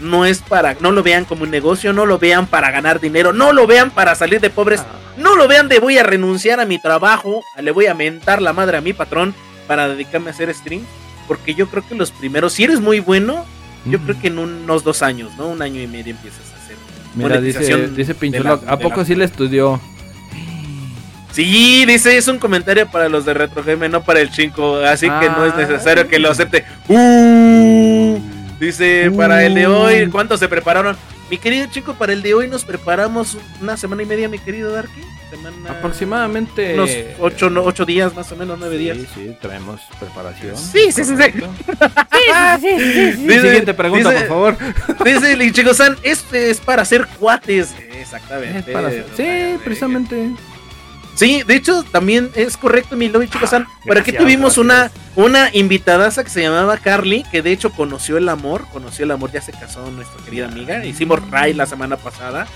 no es para, no lo vean como un negocio, no lo vean para ganar dinero, no lo vean para salir de pobres, Ah, no lo vean de voy a renunciar a mi trabajo, le voy a mentar la madre a mi patrón para dedicarme a hacer stream, porque yo creo que los primeros, si eres muy bueno, yo creo que en unos dos años, ¿no? Un año y medio empiezas a hacer. Mira, dice, monetización dice ¿a poco la- sí le estudió? Sí, dice, es un comentario para los de Retro Game, no para el chinco, así que no es Ah. necesario que lo acepte. Uh, dice, para el de hoy, ¿cuántos se prepararon? Mi querido chico, para el de hoy nos preparamos una semana y media, mi querido Darky. Semana... Aproximadamente. Unos ocho, no, ocho días, más o menos, nueve días. Sí, sí, traemos preparación. Sí, sí, sí, sí. Correcto. Dice- Siguiente pregunta, dice- por favor. Dice el chico San, este es para hacer cuates. Exactamente. Es para hacer- Sí, precisamente. Sí, de hecho, también es correcto, mi lobby, chicos. San. Por aquí tuvimos una, una invitadaza que se llamaba Carly, que de hecho conoció el amor, conoció el amor, ya se casó nuestra querida amiga. Hicimos Ray la semana pasada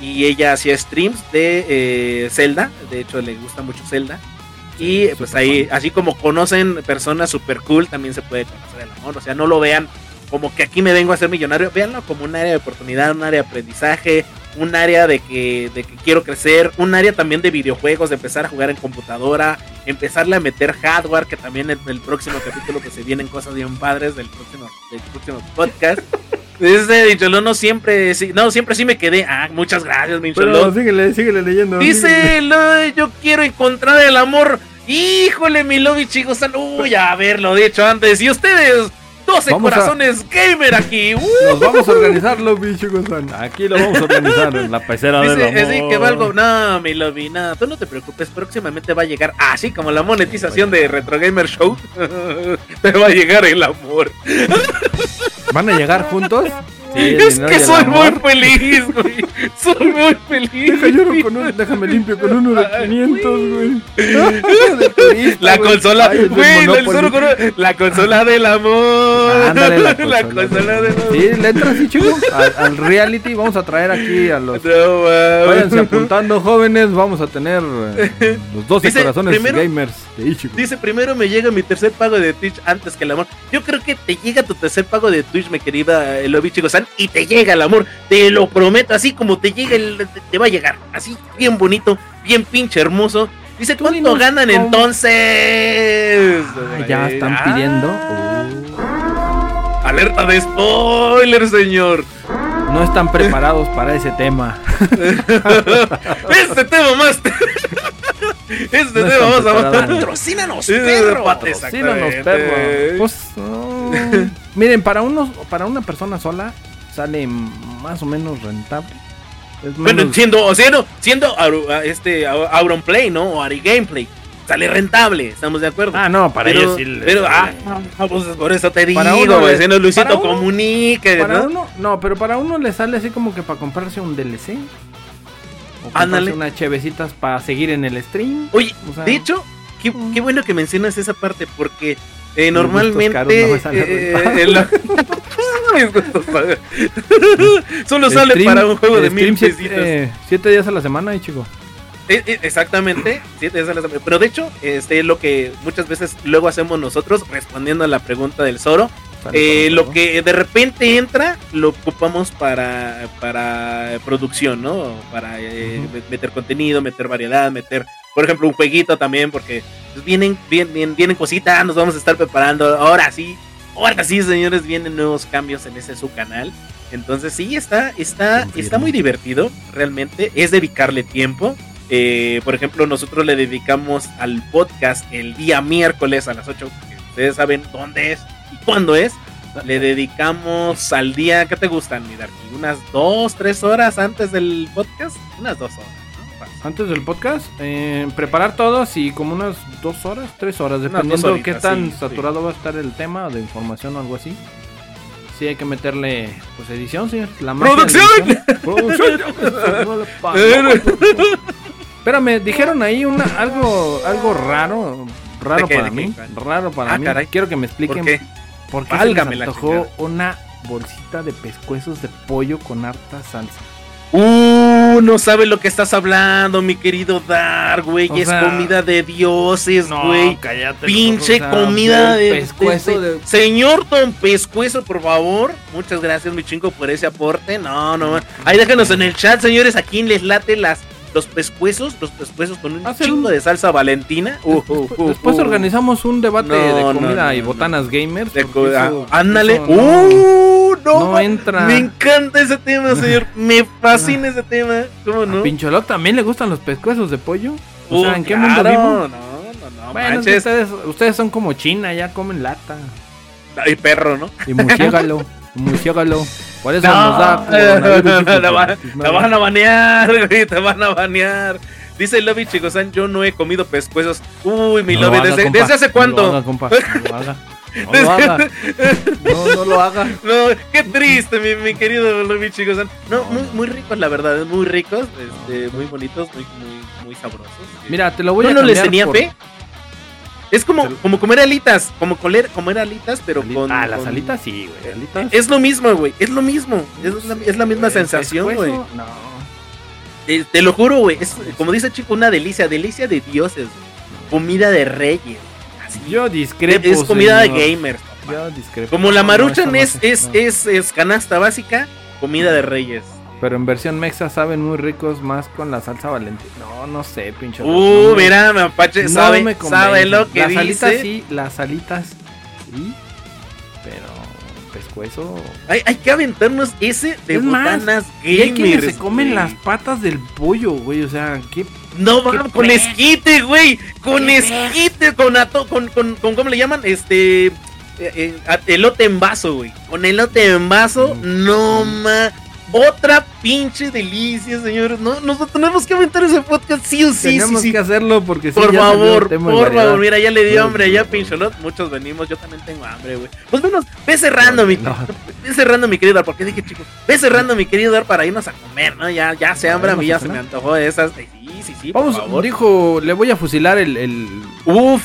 y ella hacía streams de eh, Zelda, de hecho le gusta mucho Zelda. Y Sí, pues ahí, así como conocen personas super cool, también se puede conocer el amor. O sea, no lo vean como que aquí me vengo a ser millonario, véanlo como un área de oportunidad, un área de aprendizaje, un área de que, de que quiero crecer, un área también de videojuegos, de empezar a jugar en computadora, empezarle a meter hardware, que también en el próximo capítulo que se vienen cosas bien padres del próximo, del próximo podcast. Dice no siempre, sí, no, siempre sí me quedé. Ah, muchas gracias, Pero Dincholón. síguele, síguele leyendo. Dice, lo- yo quiero encontrar el amor. Híjole, mi lobby, chicos. Uy, a ver, lo dicho antes. Y ustedes, 12 Vamos a- corazones gamer aquí. Nos vamos a organizarlo, bichos. Aquí lo vamos a organizar en la pecera del Dice, amor. así que valgo. No, mi lobby, no, tú no te preocupes. Próximamente va a llegar, así como la monetización de Retro Gamer Show. te va a llegar el amor. ¿Van a llegar juntos? Sí, es que soy muy feliz, güey. Soy muy feliz. Deja lloro con un, déjame limpio con uno de 500, güey. La consola, güey, la, consola del amor. Ándale, la La consola. del amor. Sí, le entra así, chico. Al, al reality vamos a traer aquí a los. No. Váyanse apuntando, jóvenes. Vamos a tener eh, los 12 Dice, corazones primero- gamers de Ichigo. Dice, primero me llega mi tercer pago de Twitch antes que el amor. Yo creo que te llega tu tercer pago de Twitch, mi querida eh, Lobby Y te llega el amor. Te lo prometo, así como te llega el... Te, va a llegar. Así, bien bonito, bien pinche hermoso. Dice, ¿cuánto ganan entonces? Ah, ya están Ah, pidiendo. Uh, Alerta de spoiler, señor. no están preparados para ese tema. Este tema más. este No tema más. preparados. Patrocínanos, perro. Patrocínanos, perro. Pues, miren, para unos, para una persona sola sale más o menos rentable. Es Bueno, menos- siendo, siendo, siendo a- este Au- Auron Play, ¿no? O Ari Gameplay. Sale rentable, estamos de acuerdo. Ah, no, para pero, ellos sí. les pero, ah, pues por eso te digo, Para uno siendo Luisito Comunique, para ¿no? uno, no, pero para uno le sale así como que para comprarse un DLC. O Ándale. unas chevecitas para seguir en el stream. Oye, O sea, de hecho, qué, qué bueno que mencionas esa parte, porque eh, normalmente... caros no eh, Mis gustos caros. Solo sale stream- para un juego de mil siete, eh, siete días a la semana, y chico. Eh, eh, exactamente, siete días a la semana. Pero de hecho, este es lo que muchas veces luego hacemos nosotros, respondiendo a la pregunta del Zoro. Eh, lo que de repente entra, lo ocupamos para, para producción, ¿no? Para eh, meter contenido, meter variedad, meter, por ejemplo, un jueguito también, porque pues, vienen, vienen, vienen cositas, nos vamos a estar preparando. Ahora sí, ahora sí, señores, vienen nuevos cambios en ese su canal. Entonces sí, está, está, está muy divertido, realmente. Es dedicarle tiempo. Eh, por ejemplo, nosotros le dedicamos al podcast el día miércoles a las 8, que ustedes saben dónde es y cuándo es. Le dedicamos al día, ¿qué te gustan, mi Darky? ¿Unas dos, tres horas antes del podcast? Unas dos horas, ¿no? Fácil. Antes del podcast, eh, preparar todo y como unas dos horas, tres horas, dependiendo de qué tan sí, sí. saturado va a estar el tema de información o algo así. Sí, hay que meterle pues edición, señor. La ¡Producción! ¡Producción! Espérame, dijeron ahí una, algo, algo raro, raro ¿De qué, para qué? mí, raro para Ah, mí. caray. Quiero que me expliquen ¿Por qué? por qué se Válgame les antojó una bolsita de pescuezos de pollo con harta salsa. Uh, no sabes lo que estás hablando, mi querido Dar, güey. O Es sea, comida de dioses, güey. cállate. Pinche o sea, comida de, pescuezo de- de Señor Don Pescuezo, por favor. Muchas gracias, mi chingo, por ese aporte. No, no. Ahí déjanos en el chat, señores, a quién les late las los pescuezos, los pescuezos con un Hacer chingo un- de salsa valentina. Uh, uh, uh, Después organizamos un debate No, de comida no, y botanas gamers. De co- ah, eso- ándale. eso no- entra. Me encanta ese tema, señor. Me fascina ese tema. ¿Cómo ¿A no? Pincholot también le gustan los pescuezos de pollo? O sea, ¿en qué claro, mundo vivo? No, no, no. bueno, es que manches. ustedes, ustedes son como China, ya comen lata. Ay, perro, ¿no? Y murciégalo, murciégalo. Por eso No, nos da te, de van, a banear, güey, te van a banear. Dice el Lobby Chicosan, yo no he comido pescuezos. Uy, mi No lo Lobby, haga, ¿desde, compa. ¿desde hace No cuánto? lo haga, compa. No lo haga. No lo haga. No, no lo haga. No, qué triste, mi, mi querido Lobby Chicosan. No, muy, muy ricos, la verdad, muy ricos, este, muy bonitos, muy, muy, muy sabrosos. Mira, te lo voy ¿Yo a no les cambiar tenía por- fe? Es como, como comer alitas, como comer, comer alitas, pero con... Ah, las con- alitas sí, güey. Alitas. Es lo mismo, güey, es lo mismo. Es la, es la misma sensación, güey. No. Te, te lo juro, güey. Es como dice chico, una delicia, delicia de dioses. comida de reyes. Así. Yo discrepo. es comida señor. de gamers. papá. Yo discrepo. Como la maruchan no, es, no es, no. es, es canasta básica, comida de reyes. Pero en versión mexa saben muy ricos más con la salsa valentina. No, no sé, pinche. Uh, no me- mira, Mapache, no sabe, me sabe lo que las dice. alitas sí, las alitas sí. Pero pescuezo. Hay, hay que aventarnos ese de Es más, botanas Y hay quienes se comen güey. las patas del pollo, güey. O sea, qué No, ¿Qué va, con esquite, güey. Con ¿Qué esquite, con, ato, con, con, con, ¿cómo le llaman? Este, eh, eh, elote en vaso, güey. Con elote en vaso, Mm. no ma. Otra pinche delicia, señores. No, nosotros tenemos que aventar ese podcast sí o sí, sí, tenemos sí. que hacerlo porque Por favor, de por favor, mira, ya le dio hambre allá, favor. Pincholot. Muchos venimos, yo también tengo hambre, güey. Pues menos, ve cerrando, mi No. Ve cerrando, mi querido Dar, porque dije, chicos, ve cerrando, mi querido Dar, para irnos a comer, ¿no? Ya, ya se hambre, a mí ya se me antojó esas. Ay, Sí, sí, sí, Vamos, por favor. dijo, le voy a fusilar el, el Uf,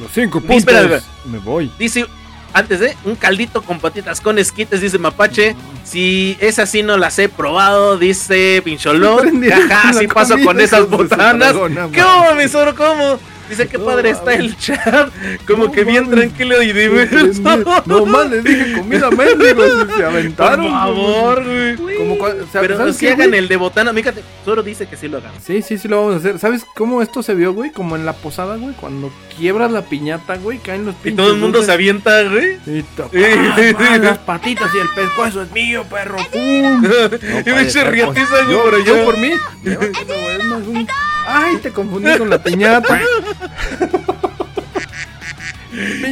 los cinco puntos. Espera, Me voy. dice, antes de, un caldito con patitas con esquites, dice Mapache. Si esas sí no las he probado, dice con la si paso con esas botanas. dragona, ¿Cómo, madre. mi soro, cómo? Dice que No, padre está mames. el chat. Como No, que bien mames. tranquilo y diverso. No más les dije comida mendigos y se Por aventaron. favor, güey. Como cua- o sea, Pero ¿sabes si qué, hagan güey? el de botana, fíjate, Zoro dice que sí lo hagan. Sí, sí, sí lo vamos a hacer. ¿Sabes cómo esto se vio, güey? Como en la posada, güey. Cuando quiebras la piñata, güey, caen los Y pinches todo el mundo se avienta, güey. Y to- Sí, sí, sí. las patitas y el pescuezo es mío, perro. ¡Pum! y No me riatiza pues, yo yo, por yo por mí. Güey, Ay, te confundí con la piñata.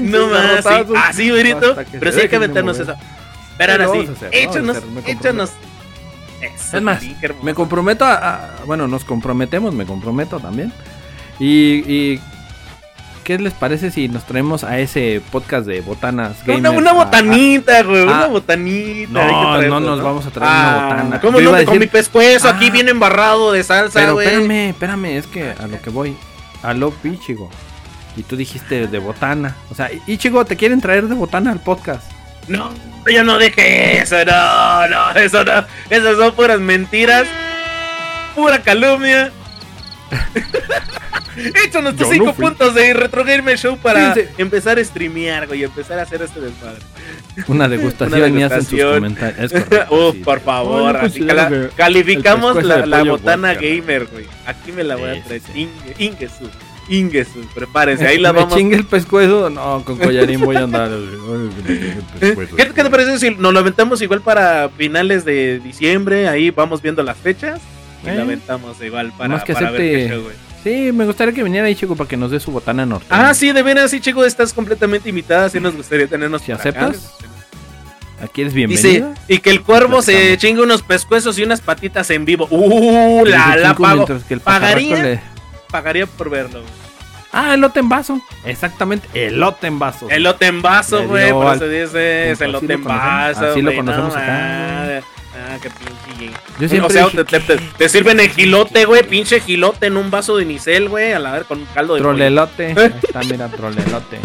No más, sí. así. Hasta que Pero sí hay que aventarnos esa. Pero ahora sí, échanos, échanos. Eso, Es más. Me comprometo a, a- Bueno, nos comprometemos, me comprometo también. Y, y ¿Qué les parece si nos traemos a ese podcast de botanas Una, gamers una a- a- botanita, güey, una Ah. botanita. No, no nos vamos a traer una Ah, botana. ¿Cómo no? a Con decir- mi pescuezo Ah. aquí bien embarrado de salsa, Pero güey. espérame, espérame, es que a lo que voy. Aló, Pichigo. Y tú dijiste de botana. O sea, Ichigo, ¿te quieren traer de botana al podcast? No, yo no dije eso, no, no, eso no. Esas son puras mentiras. Pura calumnia. Échanos tus Yo no cinco fui. puntos de Retro Gamer Show para Fíjense. empezar a streamear, güey, y empezar a hacer este desmadre. Una degustación, Una y hacen sus comentarios. Es correcto, Uf, sí, por favor, No, así cala- que calificamos la, pescuezo botana gamer, güey. Aquí me la voy a traer. sí, Ingesu, Ingesu, prepárense, ahí la ¿Me vamos. chingue el pescuezo? No, con collarín voy a andar. ¿Qué, qué te parece si nos lo aventamos igual para finales de diciembre? Ahí vamos viendo las fechas. Y Eh. lo aventamos igual para, Más que para ver qué show, güey. Sí, me gustaría que viniera Ichigo para que nos dé su botana norte. Ah, sí, de veras, sí, chico, estás completamente invitada. Sí, nos gustaría tenernos Si por acá. aceptas, Aquí eres Dice, bienvenida. y que el cuervo se chingue unos pescuezos y unas patitas en vivo. Uh, la, la pago. que el ¿Pagaría? le- Pagaría por verlo. Ah, elote en vaso. Exactamente, elote en vaso. Elote en vaso, güey. Por al- eso dice, elote lo en vaso. Así lo güey, conocemos no, acá, Ah, qué pinche. Yo siempre o sea, dije te, te- te- te sirven el gilote, güey. Pinche gilote en un vaso de unicel, güey. A la ver, con un caldo de. Trolelote. Ahí está, mira, trolelote.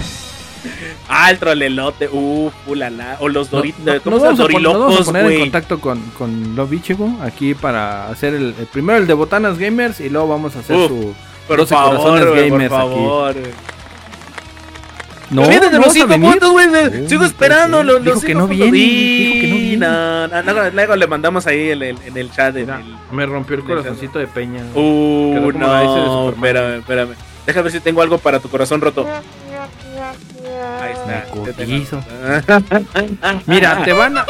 Ah, el trolelote. Uh, ulala. O los doritos. no- ¿Cómo nos, vamos nos vamos a poner en güey? contacto con, con Love Ichigo aquí para hacer el, el primero el de Botanas Gamers y luego vamos a hacer Uf, su Por 12 favor, corazones güey, por gamers aquí. favor. No, Olvídate de no los cinco puntos, güey. Sigo esperando. pues, Los, dijo los que no puntos. viene, dijo que no viene. No, no, luego, luego le mandamos ahí el- el- en el chat. En Mira, el, me rompió el corazoncito de Peña. Uh, no, espérame, espérame. Déjame ver si tengo algo para tu corazón roto. Ahí está. ya Mira, te van a.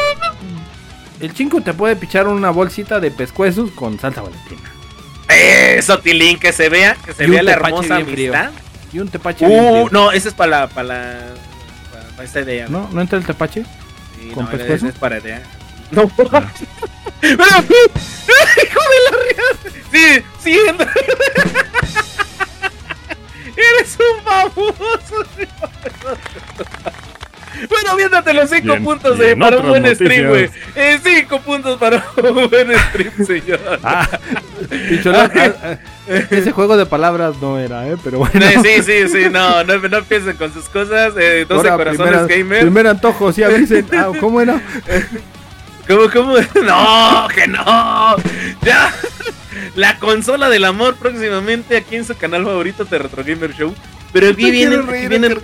El chingo te puede pichar una bolsita de pescuezos con salsa valentina. Eso, Tilín, que se vea, que se Y vea la hermosa bien frío. Y un tepache. Uh, no, ese es para la, para la, para, para esta idea. ¿No? ¿No entra el tepache? Sí, ¿Con no, pescuezo? es para idea. No, pero, hijo de la riata. Sí, sí, entra. Eres un baboso. Bueno, viéndote los cinco Bien, puntos y eh, en para un buen stream, güey. noticias. Eh, cinco puntos para un buen stream, señor. Ah, Picholón, ah, ah, ese juego de palabras no era, ¿eh? Pero bueno. Eh, Sí, sí, sí, no, no, no empiecen con sus cosas. Eh, 12 Ahora, corazones primera- gamer. Primer antojo, sí avisen. Ah, ¿Cómo era? ¿Cómo, cómo? No, que no. Ya. La consola del amor próximamente aquí en su canal favorito de Retro Gamer Show. Pero aquí vienen, aquí vienen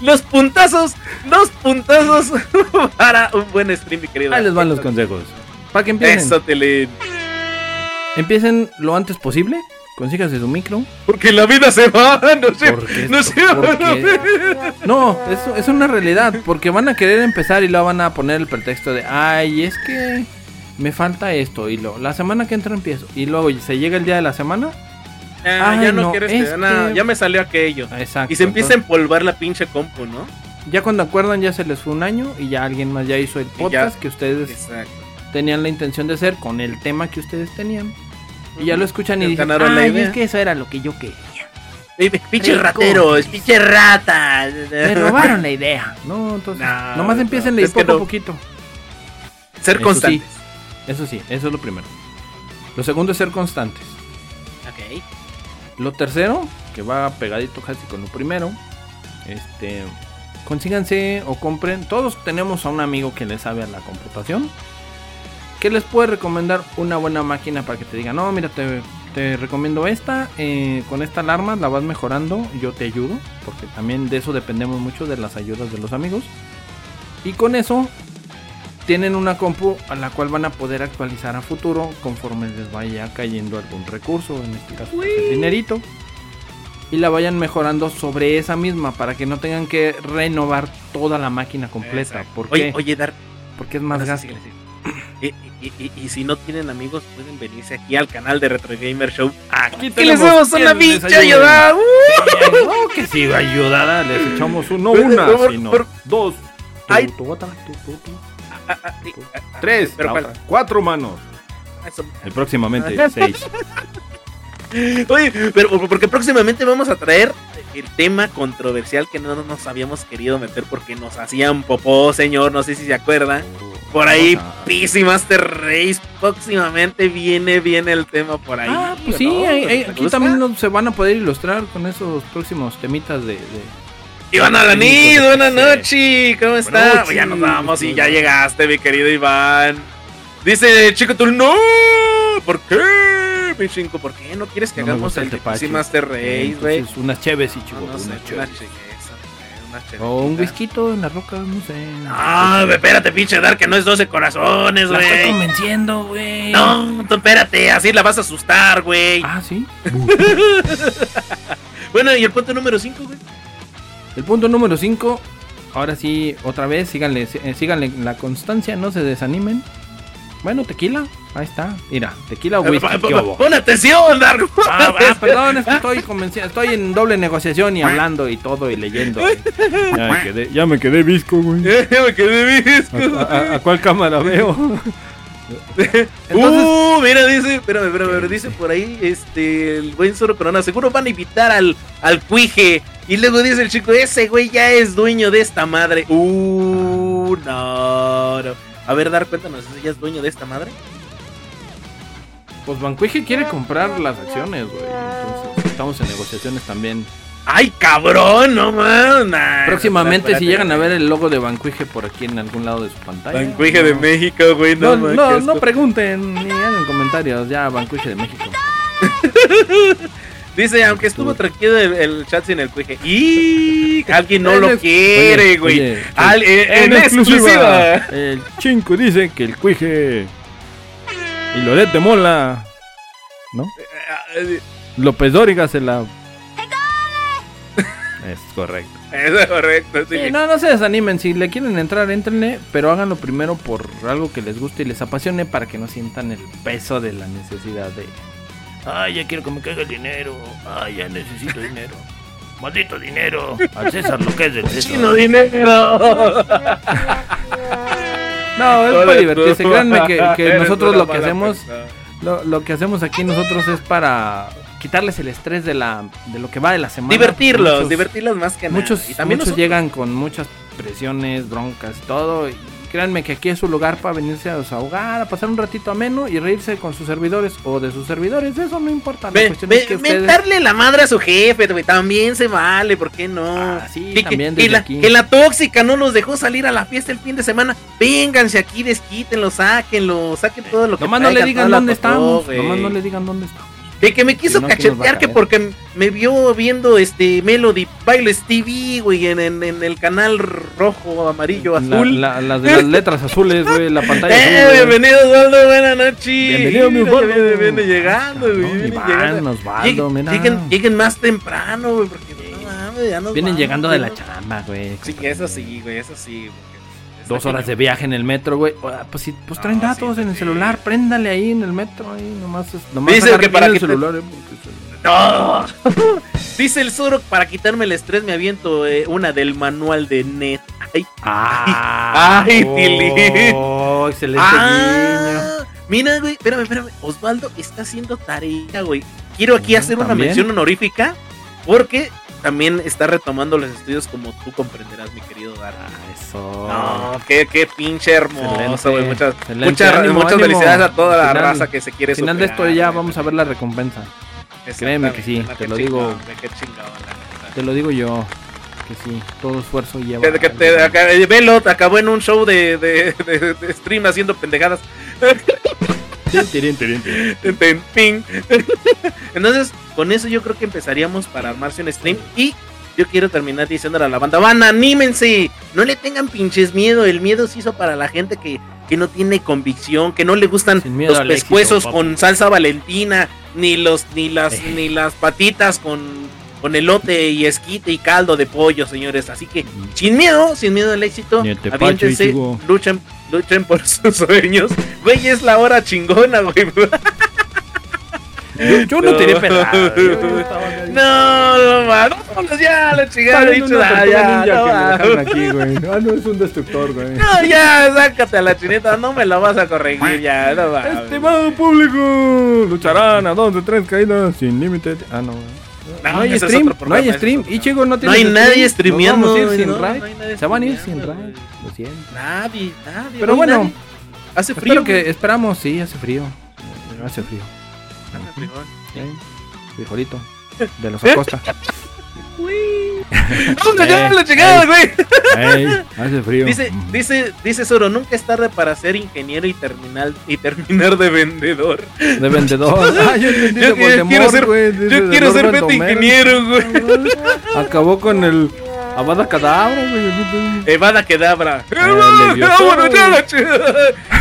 los puntazos, los puntazos para un buen stream, mi querido. Ahí les van los consejos. Para que empiecen. Eso. Empiecen lo antes posible. Consíganse su micro. Porque la vida se va, no sé. No sé. porque- No, eso es una realidad. Porque van a querer empezar y luego van a poner el pretexto de, ay, es que me falta esto. Y lo, la semana que entra empiezo. Y luego se llega el día de la semana. Ah, Ay, ya no, no, quiero es no, que- ya me salió aquello. Exacto. Y se empieza a empolvar la pinche compu, ¿no? Ya cuando acuerdan, ya se les fue un año. Y ya alguien más ya hizo el ya- podcast que ustedes Exacto. tenían la intención de hacer con el tema que ustedes tenían. Y ya lo escuchan y Ya dicen, ay, idea". es que eso era lo que yo quería. Pinche rateros, pinche rata. Me robaron la idea. No, entonces, No, nomás no, empiecen que poco a no. poquito. Ser Eso constantes. Eso sí, eso es lo primero. Lo segundo es ser constantes. Ok. Lo tercero, que va pegadito casi con lo primero, este, consíganse o compren. Todos tenemos a un amigo que le sabe a la computación, que les puede recomendar una buena máquina para que te diga, no, mira, te, te recomiendo esta, eh, con esta alarma la vas mejorando, yo te ayudo, porque también de eso dependemos mucho de las ayudas de los amigos. Y con eso tienen una compu a la cual van a poder actualizar a futuro conforme les vaya cayendo algún recurso, en este caso pues, el dinerito. Y la vayan mejorando sobre esa misma para que no tengan que renovar toda la máquina completa. ¿Por Oye, qué? oye, Dar. Porque es más gasto. sí, sí, sí. Y, y- y- y si no tienen amigos, pueden venirse aquí al canal de Retro Gamer Show. Aquí Que les damos una pinche ayuda. ¡Uh! No, que si ayudada, les echamos uno, una, por- sino por- dos. Ay. Ah, ah, ah, Tres, Pero la ¿cuál? otra. cuatro manos. eso. Y próximamente seis. Oye, pero porque próximamente vamos a traer el tema controversial que no nos habíamos querido meter porque nos hacían popó, señor. No sé si se acuerdan. Por ahí, PC Master Race. Próximamente viene, viene el tema por ahí. Ah, pues sí, ¿no? ahí- ahí- ¿Te aquí gusta? también no- se van a poder ilustrar con esos próximos temitas de... de- Iván Alaní, buenas noches. ¿Cómo está? noches, ya nos vamos y ya llegaste, mi querido Iván. Dice Chico tú no. ¿Por qué? Mi cinco, ¿por qué no quieres que No hagamos el. PC Master Race, güey? Entonces, unas cheves y No, chicos, no sé, unas una cheves. güey, O un whisky en la roca, no sé. No, güey, espérate, pinche Dar, que no es 12 corazones, La estoy güey. convenciendo, güey. No, tú espérate, así la vas a asustar, güey. Ah, sí. Bueno, y el punto número 5, güey. El punto número 5. Ahora sí, otra vez, síganle, eh, síganle la constancia, no se desanimen. Bueno, tequila, ahí está. Mira, tequila o whisky. Pa- pa- ¿qué pa- hubo? Pon atención, Dar. pon Ah, ah, perdón, es que estoy convencido, estoy en doble negociación y hablando y todo y leyendo. Ya me quedé, ya me quedé visco, güey. Ya me quedé visco. ¿A, a- a cuál cámara veo? Entonces, uh, mira, dice, espérame, espérame, pero dice por ahí, este, el buen Zoro Corona, seguro van a invitar al, al cuije. Y luego dice el chico, ese güey ya es dueño de esta madre. Uh, no, no. A ver, dar cuéntanos, ¿ese ya es dueño de esta madre? pues Banquije quiere comprar las acciones, güey. Entonces, estamos en negociaciones también. ¡Ay, cabrón! No mames. nah, Próximamente, si llegan a ver el logo de Banquije por aquí en algún lado de su pantalla. Al cuije de no. México, güey, No, no, no, no, pregunten ni hagan comentarios. Ya, Banquije de México. Dice, aunque estuvo tranquilo el, el chat sin el cuije. ¡Y! Alguien no lo quiere, güey. Al- eh, en, exclusiva. El chinco dice que el cuije. Y Loret de Mola. ¿No? López Dóriga se la. Es correcto. Eso es correcto. sí. Sí, no, no se desanimen. Si le quieren entrar, entrenle. Pero háganlo primero por algo que les guste y les apasione para que no sientan el peso de la necesidad de. Ay, ya quiero que me caiga el dinero. Ay, ya necesito dinero. Maldito dinero. Al César lo que es del César. Chino dinero. No, es para divertirse. tú. Créanme que, nosotros lo que hacemos, lo, lo que hacemos aquí nosotros es para quitarles el estrés de la de lo que va de la semana. Divertirlos, Muchos- divertirlos más que nada. Muchos, y también muchos nosotros. llegan con muchas presiones, broncas, todo. Y créanme que aquí es su lugar para venirse a desahogar, a pasar un ratito ameno y reírse con sus servidores o de sus servidores. Eso no importa. La cuestión es que ustedes. mentarle la madre a su jefe, güey, también se vale, ¿por qué no? Ah, sí, también que- la, aquí. que la tóxica no los dejó salir a la fiesta el fin de semana. Vénganse aquí, desquítenlo, sáquenlo, saquen todo lo que Nomás no le traigan, digan dónde estamos. Nomás no le digan dónde estamos. De que me quiso Si no, ¿quién nos va a cachetear que porque me vio viendo este Melody Bailes TV, güey, en, en, en el canal rojo, amarillo, azul. la- las de las letras azules, güey, la pantalla ¡Eh! azul. güey. bienvenido, Osvaldo, buenas noches. Bienvenido, mi Osvaldo. Viene, viene llegando, güey. No, viene llegando. Osvaldo, Lleguen- mira. lleguen, lleguen más temprano, güey, porque no mames, ya nos Vienen vamos, llegando de la güey. chamba, güey. Sí, eso sí, güey, eso sí. porque Dos horas de viaje en el metro, güey. Ah, Pues sí, pues traen No, datos sí, en el sí. celular, préndale ahí en el metro, ahí nomás. nomás Dice que para el celular, eh, porque ¡No! Dice el Zoro, para quitarme el estrés me aviento eh, una del manual de Net. Ay, Ah, Ay, oh, excelente ah, mira, güey, espérame, espérame. Osvaldo está haciendo tarea, güey. Quiero aquí Ujú, hacer una mención honorífica porque también está retomando los estudios como tú comprenderás, mi querido Dar. No, qué, qué pinche hermoso, güey. Muchas, excelente. muchas, Ánimo, muchas ánimo. felicidades a toda la final- raza que se quiere Al final de esto superar, ya vamos a ver la recompensa. créeme que sí, te lo digo. Te lo digo yo. Que sí, todo esfuerzo lleva. Que, que te, acá- eh, Velo acabó en un show de, de, de- de stream haciendo pendejadas. Entonces, con eso yo creo que empezaríamos para armarse un stream. Y yo quiero terminar diciéndole a la banda: ¡Banda, anímense! No le tengan pinches miedo. El miedo se hizo para la gente que, que no tiene convicción, que no le gustan los éxito, pescuezos con salsa valentina, ni los, ni las, Eh. ni las patitas con, con elote y esquite y caldo de pollo, señores. Así que sin miedo, sin miedo al éxito, aviéntense, luchen, luchen por sus sueños. Güey, es la hora chingona, güey. Yo, yo no estaba ahí. No, no, vámonos ya, la chingada, dicho, una ya, ninja no, aquí, güey. Ah, no, es un destructor, güey. No, ya, sácate a la chineta, no me la vas a corregir, ya, no va. Estimado público, lucharán a dos de tres caídas sin límite. Ah, no. No, No, hay stream, no hay stream. Y chico, no No tiene hay nadie streameando, Vamos a ir güey, sin no, raid. no Se van a ir sin raid. Lo siento. Nadie, nadie. Pero no bueno, nadie. hace frío. Espero que esperamos, sí, hace frío. Hace frío. Frío. Sí. Frijolito. De los Acosta. ¡Vámonos ya, Eh, la eh. güey! Ey, hace frío. Dice, dice, dice Zoro, nunca es tarde para ser ingeniero y terminar, y terminar de vendedor. De vendedor. Ah, yo entendí Yo- quiero ser- güey, Yo quiero ser vete ingeniero, güey. Acabó con el Avada Cadabra, güey. Evada Kedabra. Ah, Leviosa. ¡Vámonos ya, la chingada!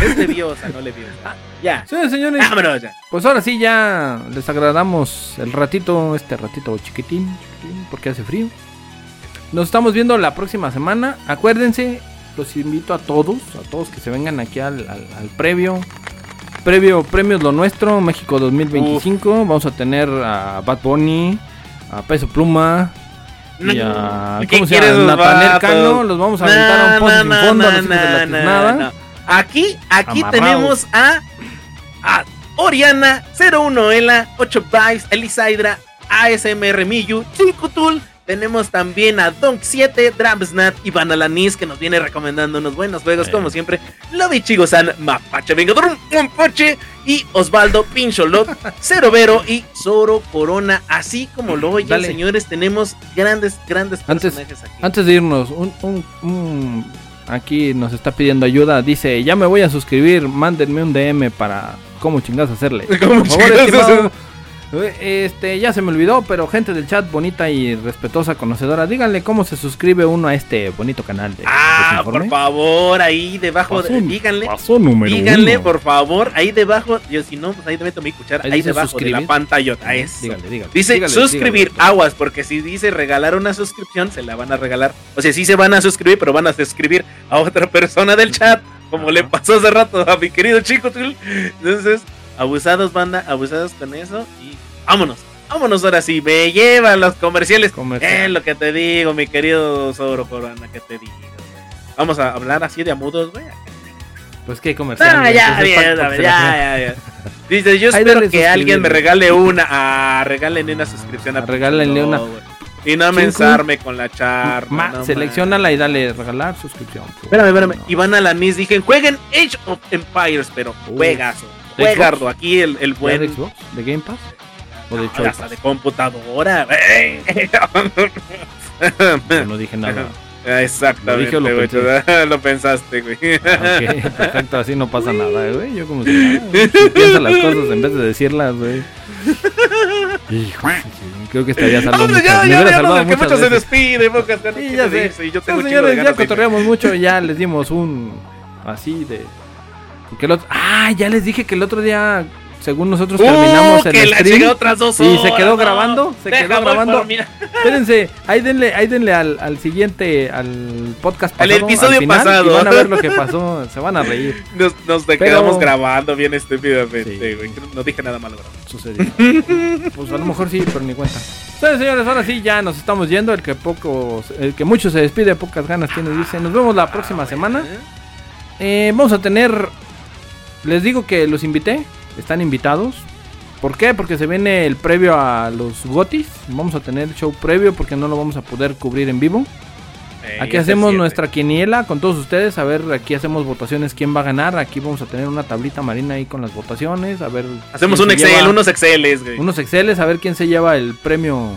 Es leviosa, no leviosa. Ya. Sí, señores. Vámonos ya. Pues ahora sí ya les agradamos el ratito, este ratito chiquitín, chiquitín, porque hace frío. Nos estamos viendo la próxima semana. Acuérdense, los invito a todos, a todos que se vengan aquí al, al- al previo. Previo Premios Lo Nuestro, México 2025. Vamos a tener a Bad Bunny, a Peso Pluma. Y a, ¿Qué ¿Cómo se llama? vatos? Cano. Los vamos a aventar a un pozo sin fondo a los hijos de la. Aquí, aquí Amarrados. tenemos a, a Oriana, 01 Ela, 8 Bytes, Elisaidra, ASMR Miyu, Chikutul. Tenemos también a Donk 7, Dramsnat y Banalanis que nos viene recomendando unos buenos juegos, Eh. como siempre. Lobby Chigo-san, Mapache Vengador, Mapache y Osvaldo Pincholot, Cero Vero y Zoro Corona. Así como lo oyen, Dale. señores, tenemos grandes, grandes Antes- personajes aquí. Antes de irnos, un, un- un- aquí nos está pidiendo ayuda. Dice, ya me voy a suscribir, mándenme un DM para cómo chingas hacerle. ¿Cómo Por favor, chingados estimado. Este, ya se me olvidó, pero gente del chat bonita y respetuosa, conocedora, díganle cómo se suscribe uno a este bonito canal de Ah, por favor, ahí debajo, de- díganle, paso número díganle, uno. por favor, ahí debajo, yo si no, pues ahí te meto mi cuchara, Ahí debajo de suscribir. la pantalla, eso. Díganle, díganle, Dice díganle, suscribir, aguas, porque si dice regalar una suscripción, se la van a regalar. O sea, sí se van a suscribir, pero van a suscribir a otra persona del chat, como le pasó hace rato a mi querido chico. Entonces, abusados, banda, abusados con eso y vámonos. Vámonos ahora sí, me llevan los comerciales. Comercial. Es lo que te digo, mi querido Zoro Corona, que te digo. Vamos a hablar así de amudos, güey. Pues qué comercial. Ah, ya, pues bien, ya, que se ya, la- ya. Dice, yo espero que alguien me regale una. Ah, regálenle una suscripción a regálenle una. güey. Y no mensarme con la charla. Ma, no seleccionala y dale regalar suscripción. mames. Espérame, espérame. No. Y van a la NIS, dije, jueguen Age of Empires, pero Uf. juegazo. ¿De Juegardo, aquí el, el ¿Ya buen. de Xbox? ¿De Game Pass? ¿O de Choice hasta de computadora. no dije nada. Ah, exactamente, lo, güey, lo, pensaste, güey. Okay, perfecto, así no pasa nada, güey. Yo como si, si pienso las cosas en vez de decirlas, güey. Hijo, creo que estaría salvando muchas. Ya, ya, ya, no, que muchos se despiden, pocas ganas sí, ya sé. Y yo tengo no, señores, de ganas ya cotorreamos mucho, ya les dimos un así de porque el otro, ah, ya les dije que el otro día según nosotros uh, terminamos el stream. La otras dos y se quedó grabando, se quedó grabando. Espérense, ahí denle, ahí denle al, al siguiente, al podcast pasado, al episodio al final, pasado. Van a ver lo que pasó, se van a reír. Nos, nos quedamos grabando bien estúpidamente, No dije nada malo, bro. Sucedió. pues a lo mejor sí, pero ni cuenta. Entonces, señores, ahora sí ya nos estamos yendo. El que poco, el que mucho se despide, pocas ganas tiene, dice. Nos vemos la próxima semana. Eh, vamos a tener. Les digo que los invité están invitados. ¿Por qué? Porque se viene el previo a los Gotis. Vamos a tener show previo porque no lo vamos a poder cubrir en vivo. Eh, aquí hacemos nuestra quiniela con todos ustedes. A ver, aquí hacemos votaciones quién va a ganar. Aquí vamos a tener una tablita marina ahí con las votaciones. A ver. Hacemos un Excel, unos Exceles, güey. Unos Exceles, a ver quién se lleva el premio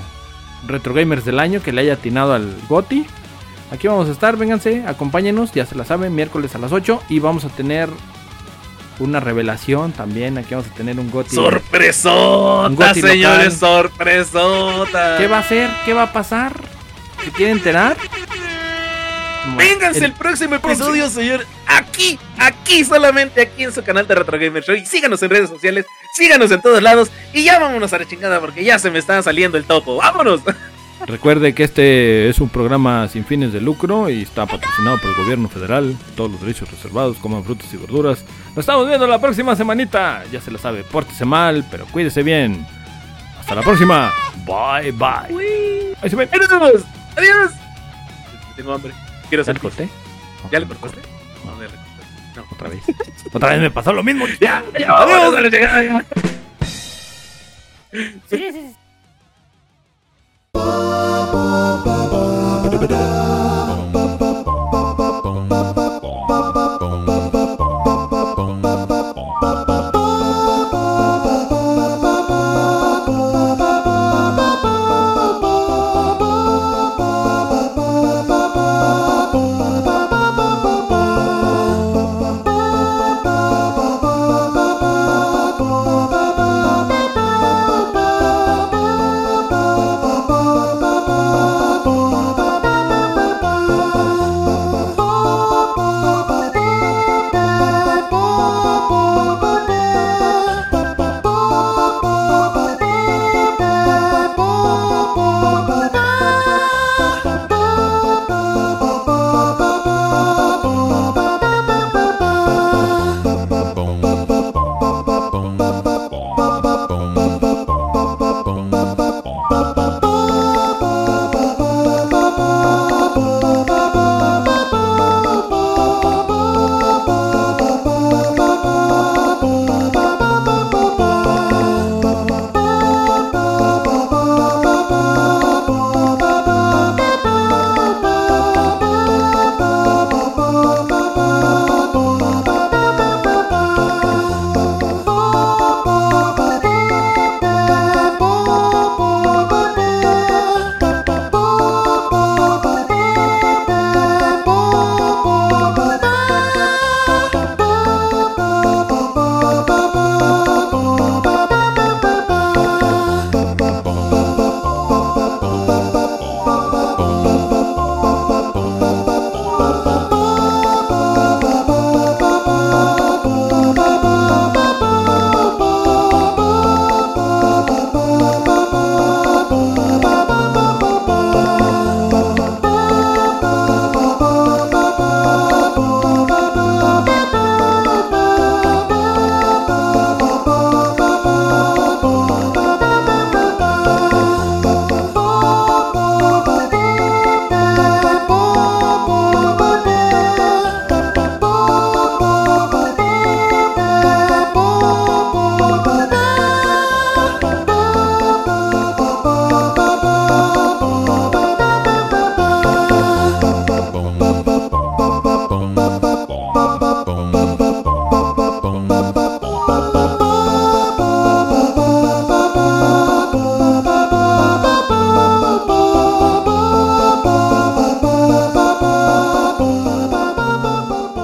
Retro Gamers del año que le haya atinado al Goti. Aquí vamos a estar, vénganse, acompáñenos, ya se la saben, miércoles a las 8 y vamos a tener una revelación también. Aquí vamos a tener un Goti. ¡Sorpresota, un señores! ¡Sorpresota! ¿Qué va a hacer? ¿Qué va a pasar? ¿Se quiere enterar? Vénganse el, próximo episodio, señor. Aquí, aquí, solamente aquí en su canal de Retro Gamer Show. Y síganos en redes sociales, síganos en todos lados. Y ya vámonos a la chingada porque ya se me está saliendo el topo. ¡Vámonos! Recuerde que este es un programa sin fines de lucro y está patrocinado por el gobierno federal. Todos los derechos reservados, coman frutas y verduras. Nos estamos viendo la próxima semanita. Ya se lo sabe, pórtese mal, pero cuídese bien. Hasta la próxima. Bye, bye. Ahí se ven. Adiós. Tengo hambre. Quiero hacer corté. ¿Ya le cortaste? No, otra vez. otra vez me pasó lo mismo. Ya, ya, adiós. ba, ba, ba, ba.